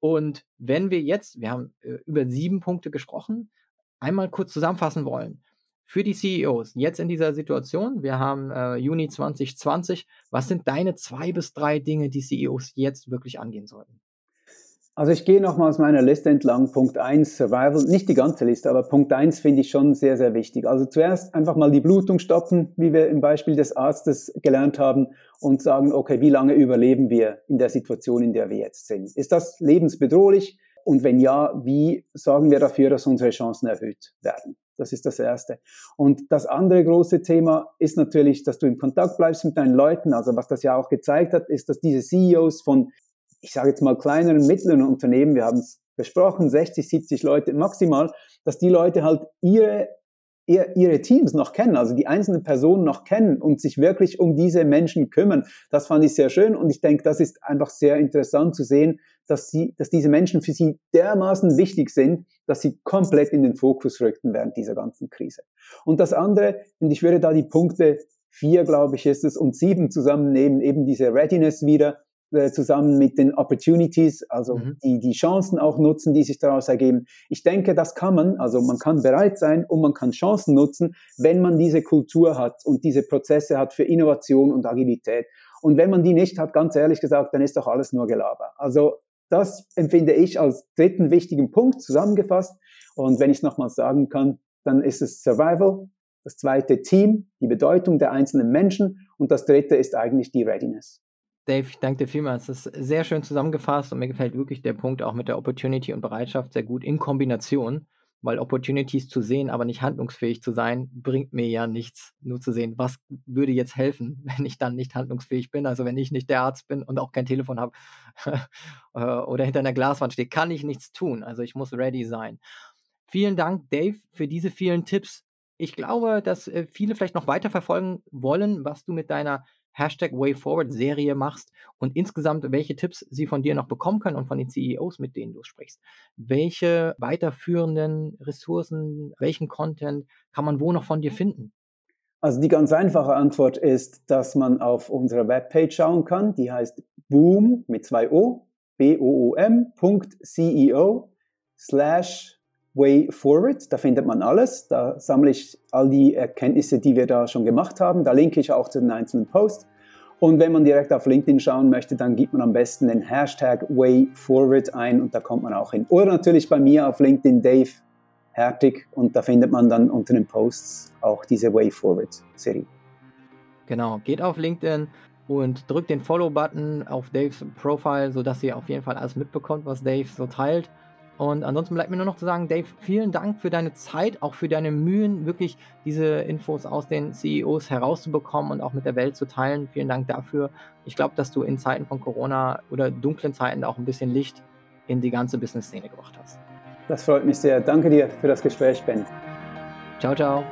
Und wenn wir jetzt, wir haben äh, über sieben Punkte gesprochen, einmal kurz zusammenfassen wollen, für die CEOs jetzt in dieser Situation, wir haben äh, Juni 2020, was sind deine zwei bis drei Dinge, die CEOs jetzt wirklich angehen sollten? Also ich gehe nochmal aus meiner Liste entlang. Punkt 1, Survival. Nicht die ganze Liste, aber Punkt 1 finde ich schon sehr, sehr wichtig. Also zuerst einfach mal die Blutung stoppen, wie wir im Beispiel des Arztes gelernt haben, und sagen, okay, wie lange überleben wir in der Situation, in der wir jetzt sind? Ist das lebensbedrohlich? Und wenn ja, wie sorgen wir dafür, dass unsere Chancen erhöht werden? Das ist das Erste. Und das andere große Thema ist natürlich, dass du in Kontakt bleibst mit deinen Leuten. Also was das ja auch gezeigt hat, ist, dass diese CEOs von ich sage jetzt mal kleineren, mittleren Unternehmen, wir haben es besprochen, 60, 70 Leute maximal, dass die Leute halt ihre, ihre Teams noch kennen, also die einzelnen Personen noch kennen und sich wirklich um diese Menschen kümmern. Das fand ich sehr schön und ich denke, das ist einfach sehr interessant zu sehen, dass, sie, dass diese Menschen für sie dermaßen wichtig sind, dass sie komplett in den Fokus rückten während dieser ganzen Krise. Und das andere, und ich würde da die Punkte vier, glaube ich, ist es, und sieben zusammennehmen, eben diese Readiness wieder, äh, zusammen mit den Opportunities, also mhm. die, die Chancen auch nutzen, die sich daraus ergeben. Ich denke, das kann man, also man kann bereit sein und man kann Chancen nutzen, wenn man diese Kultur hat und diese Prozesse hat für Innovation und Agilität. Und wenn man die nicht hat, ganz ehrlich gesagt, dann ist doch alles nur Gelaber. Also das empfinde ich als dritten wichtigen Punkt zusammengefasst. Und wenn ich es nochmal sagen kann, dann ist es Survival, das zweite Team, die Bedeutung der einzelnen Menschen und das dritte ist eigentlich die Readiness. Dave, ich danke dir vielmals. Das ist sehr schön zusammengefasst und mir gefällt wirklich der Punkt auch mit der Opportunity und Bereitschaft sehr gut in Kombination, weil Opportunities zu sehen, aber nicht handlungsfähig zu sein, bringt mir ja nichts. Nur zu sehen, was würde jetzt helfen, wenn ich dann nicht handlungsfähig bin, also wenn ich nicht der Arzt bin und auch kein Telefon habe äh, oder hinter einer Glaswand stehe, kann ich nichts tun. Also ich muss ready sein. Vielen Dank, Dave, für diese vielen Tipps. Ich glaube, dass äh, viele vielleicht noch weiter verfolgen wollen, was du mit deiner Hashtag WayForward-Serie machst und insgesamt, welche Tipps sie von dir noch bekommen können und von den CEOs, mit denen du sprichst. Welche weiterführenden Ressourcen, welchen Content kann man wo noch von dir finden? Also die ganz einfache Antwort ist, dass man auf unserer Webpage schauen kann. Die heißt boom mit zwei O, b-o-o-m.ceo slash Way Forward. Da findet man alles. Da sammle ich all die Erkenntnisse, die wir da schon gemacht haben. Da linke ich auch zu den einzelnen Posts. Und wenn man direkt auf LinkedIn schauen möchte, dann gibt man am besten den Hashtag Way Forward ein und da kommt man auch hin. Oder natürlich bei mir auf LinkedIn Dave Hertig und da findet man dann unter den Posts auch diese Way Forward Serie. Genau, geht auf LinkedIn und drückt den Follow-Button auf Daves Profile, sodass ihr auf jeden Fall alles mitbekommt, was Dave so teilt. Und ansonsten bleibt mir nur noch zu sagen, Dave, vielen Dank für deine Zeit, auch für deine Mühen, wirklich diese Infos aus den CEOs herauszubekommen und auch mit der Welt zu teilen. Vielen Dank dafür. Ich glaube, dass du in Zeiten von Corona oder dunklen Zeiten auch ein bisschen Licht in die ganze Business-Szene gebracht hast. Das freut mich sehr. Danke dir für das Gespräch, Ben. Ciao, ciao.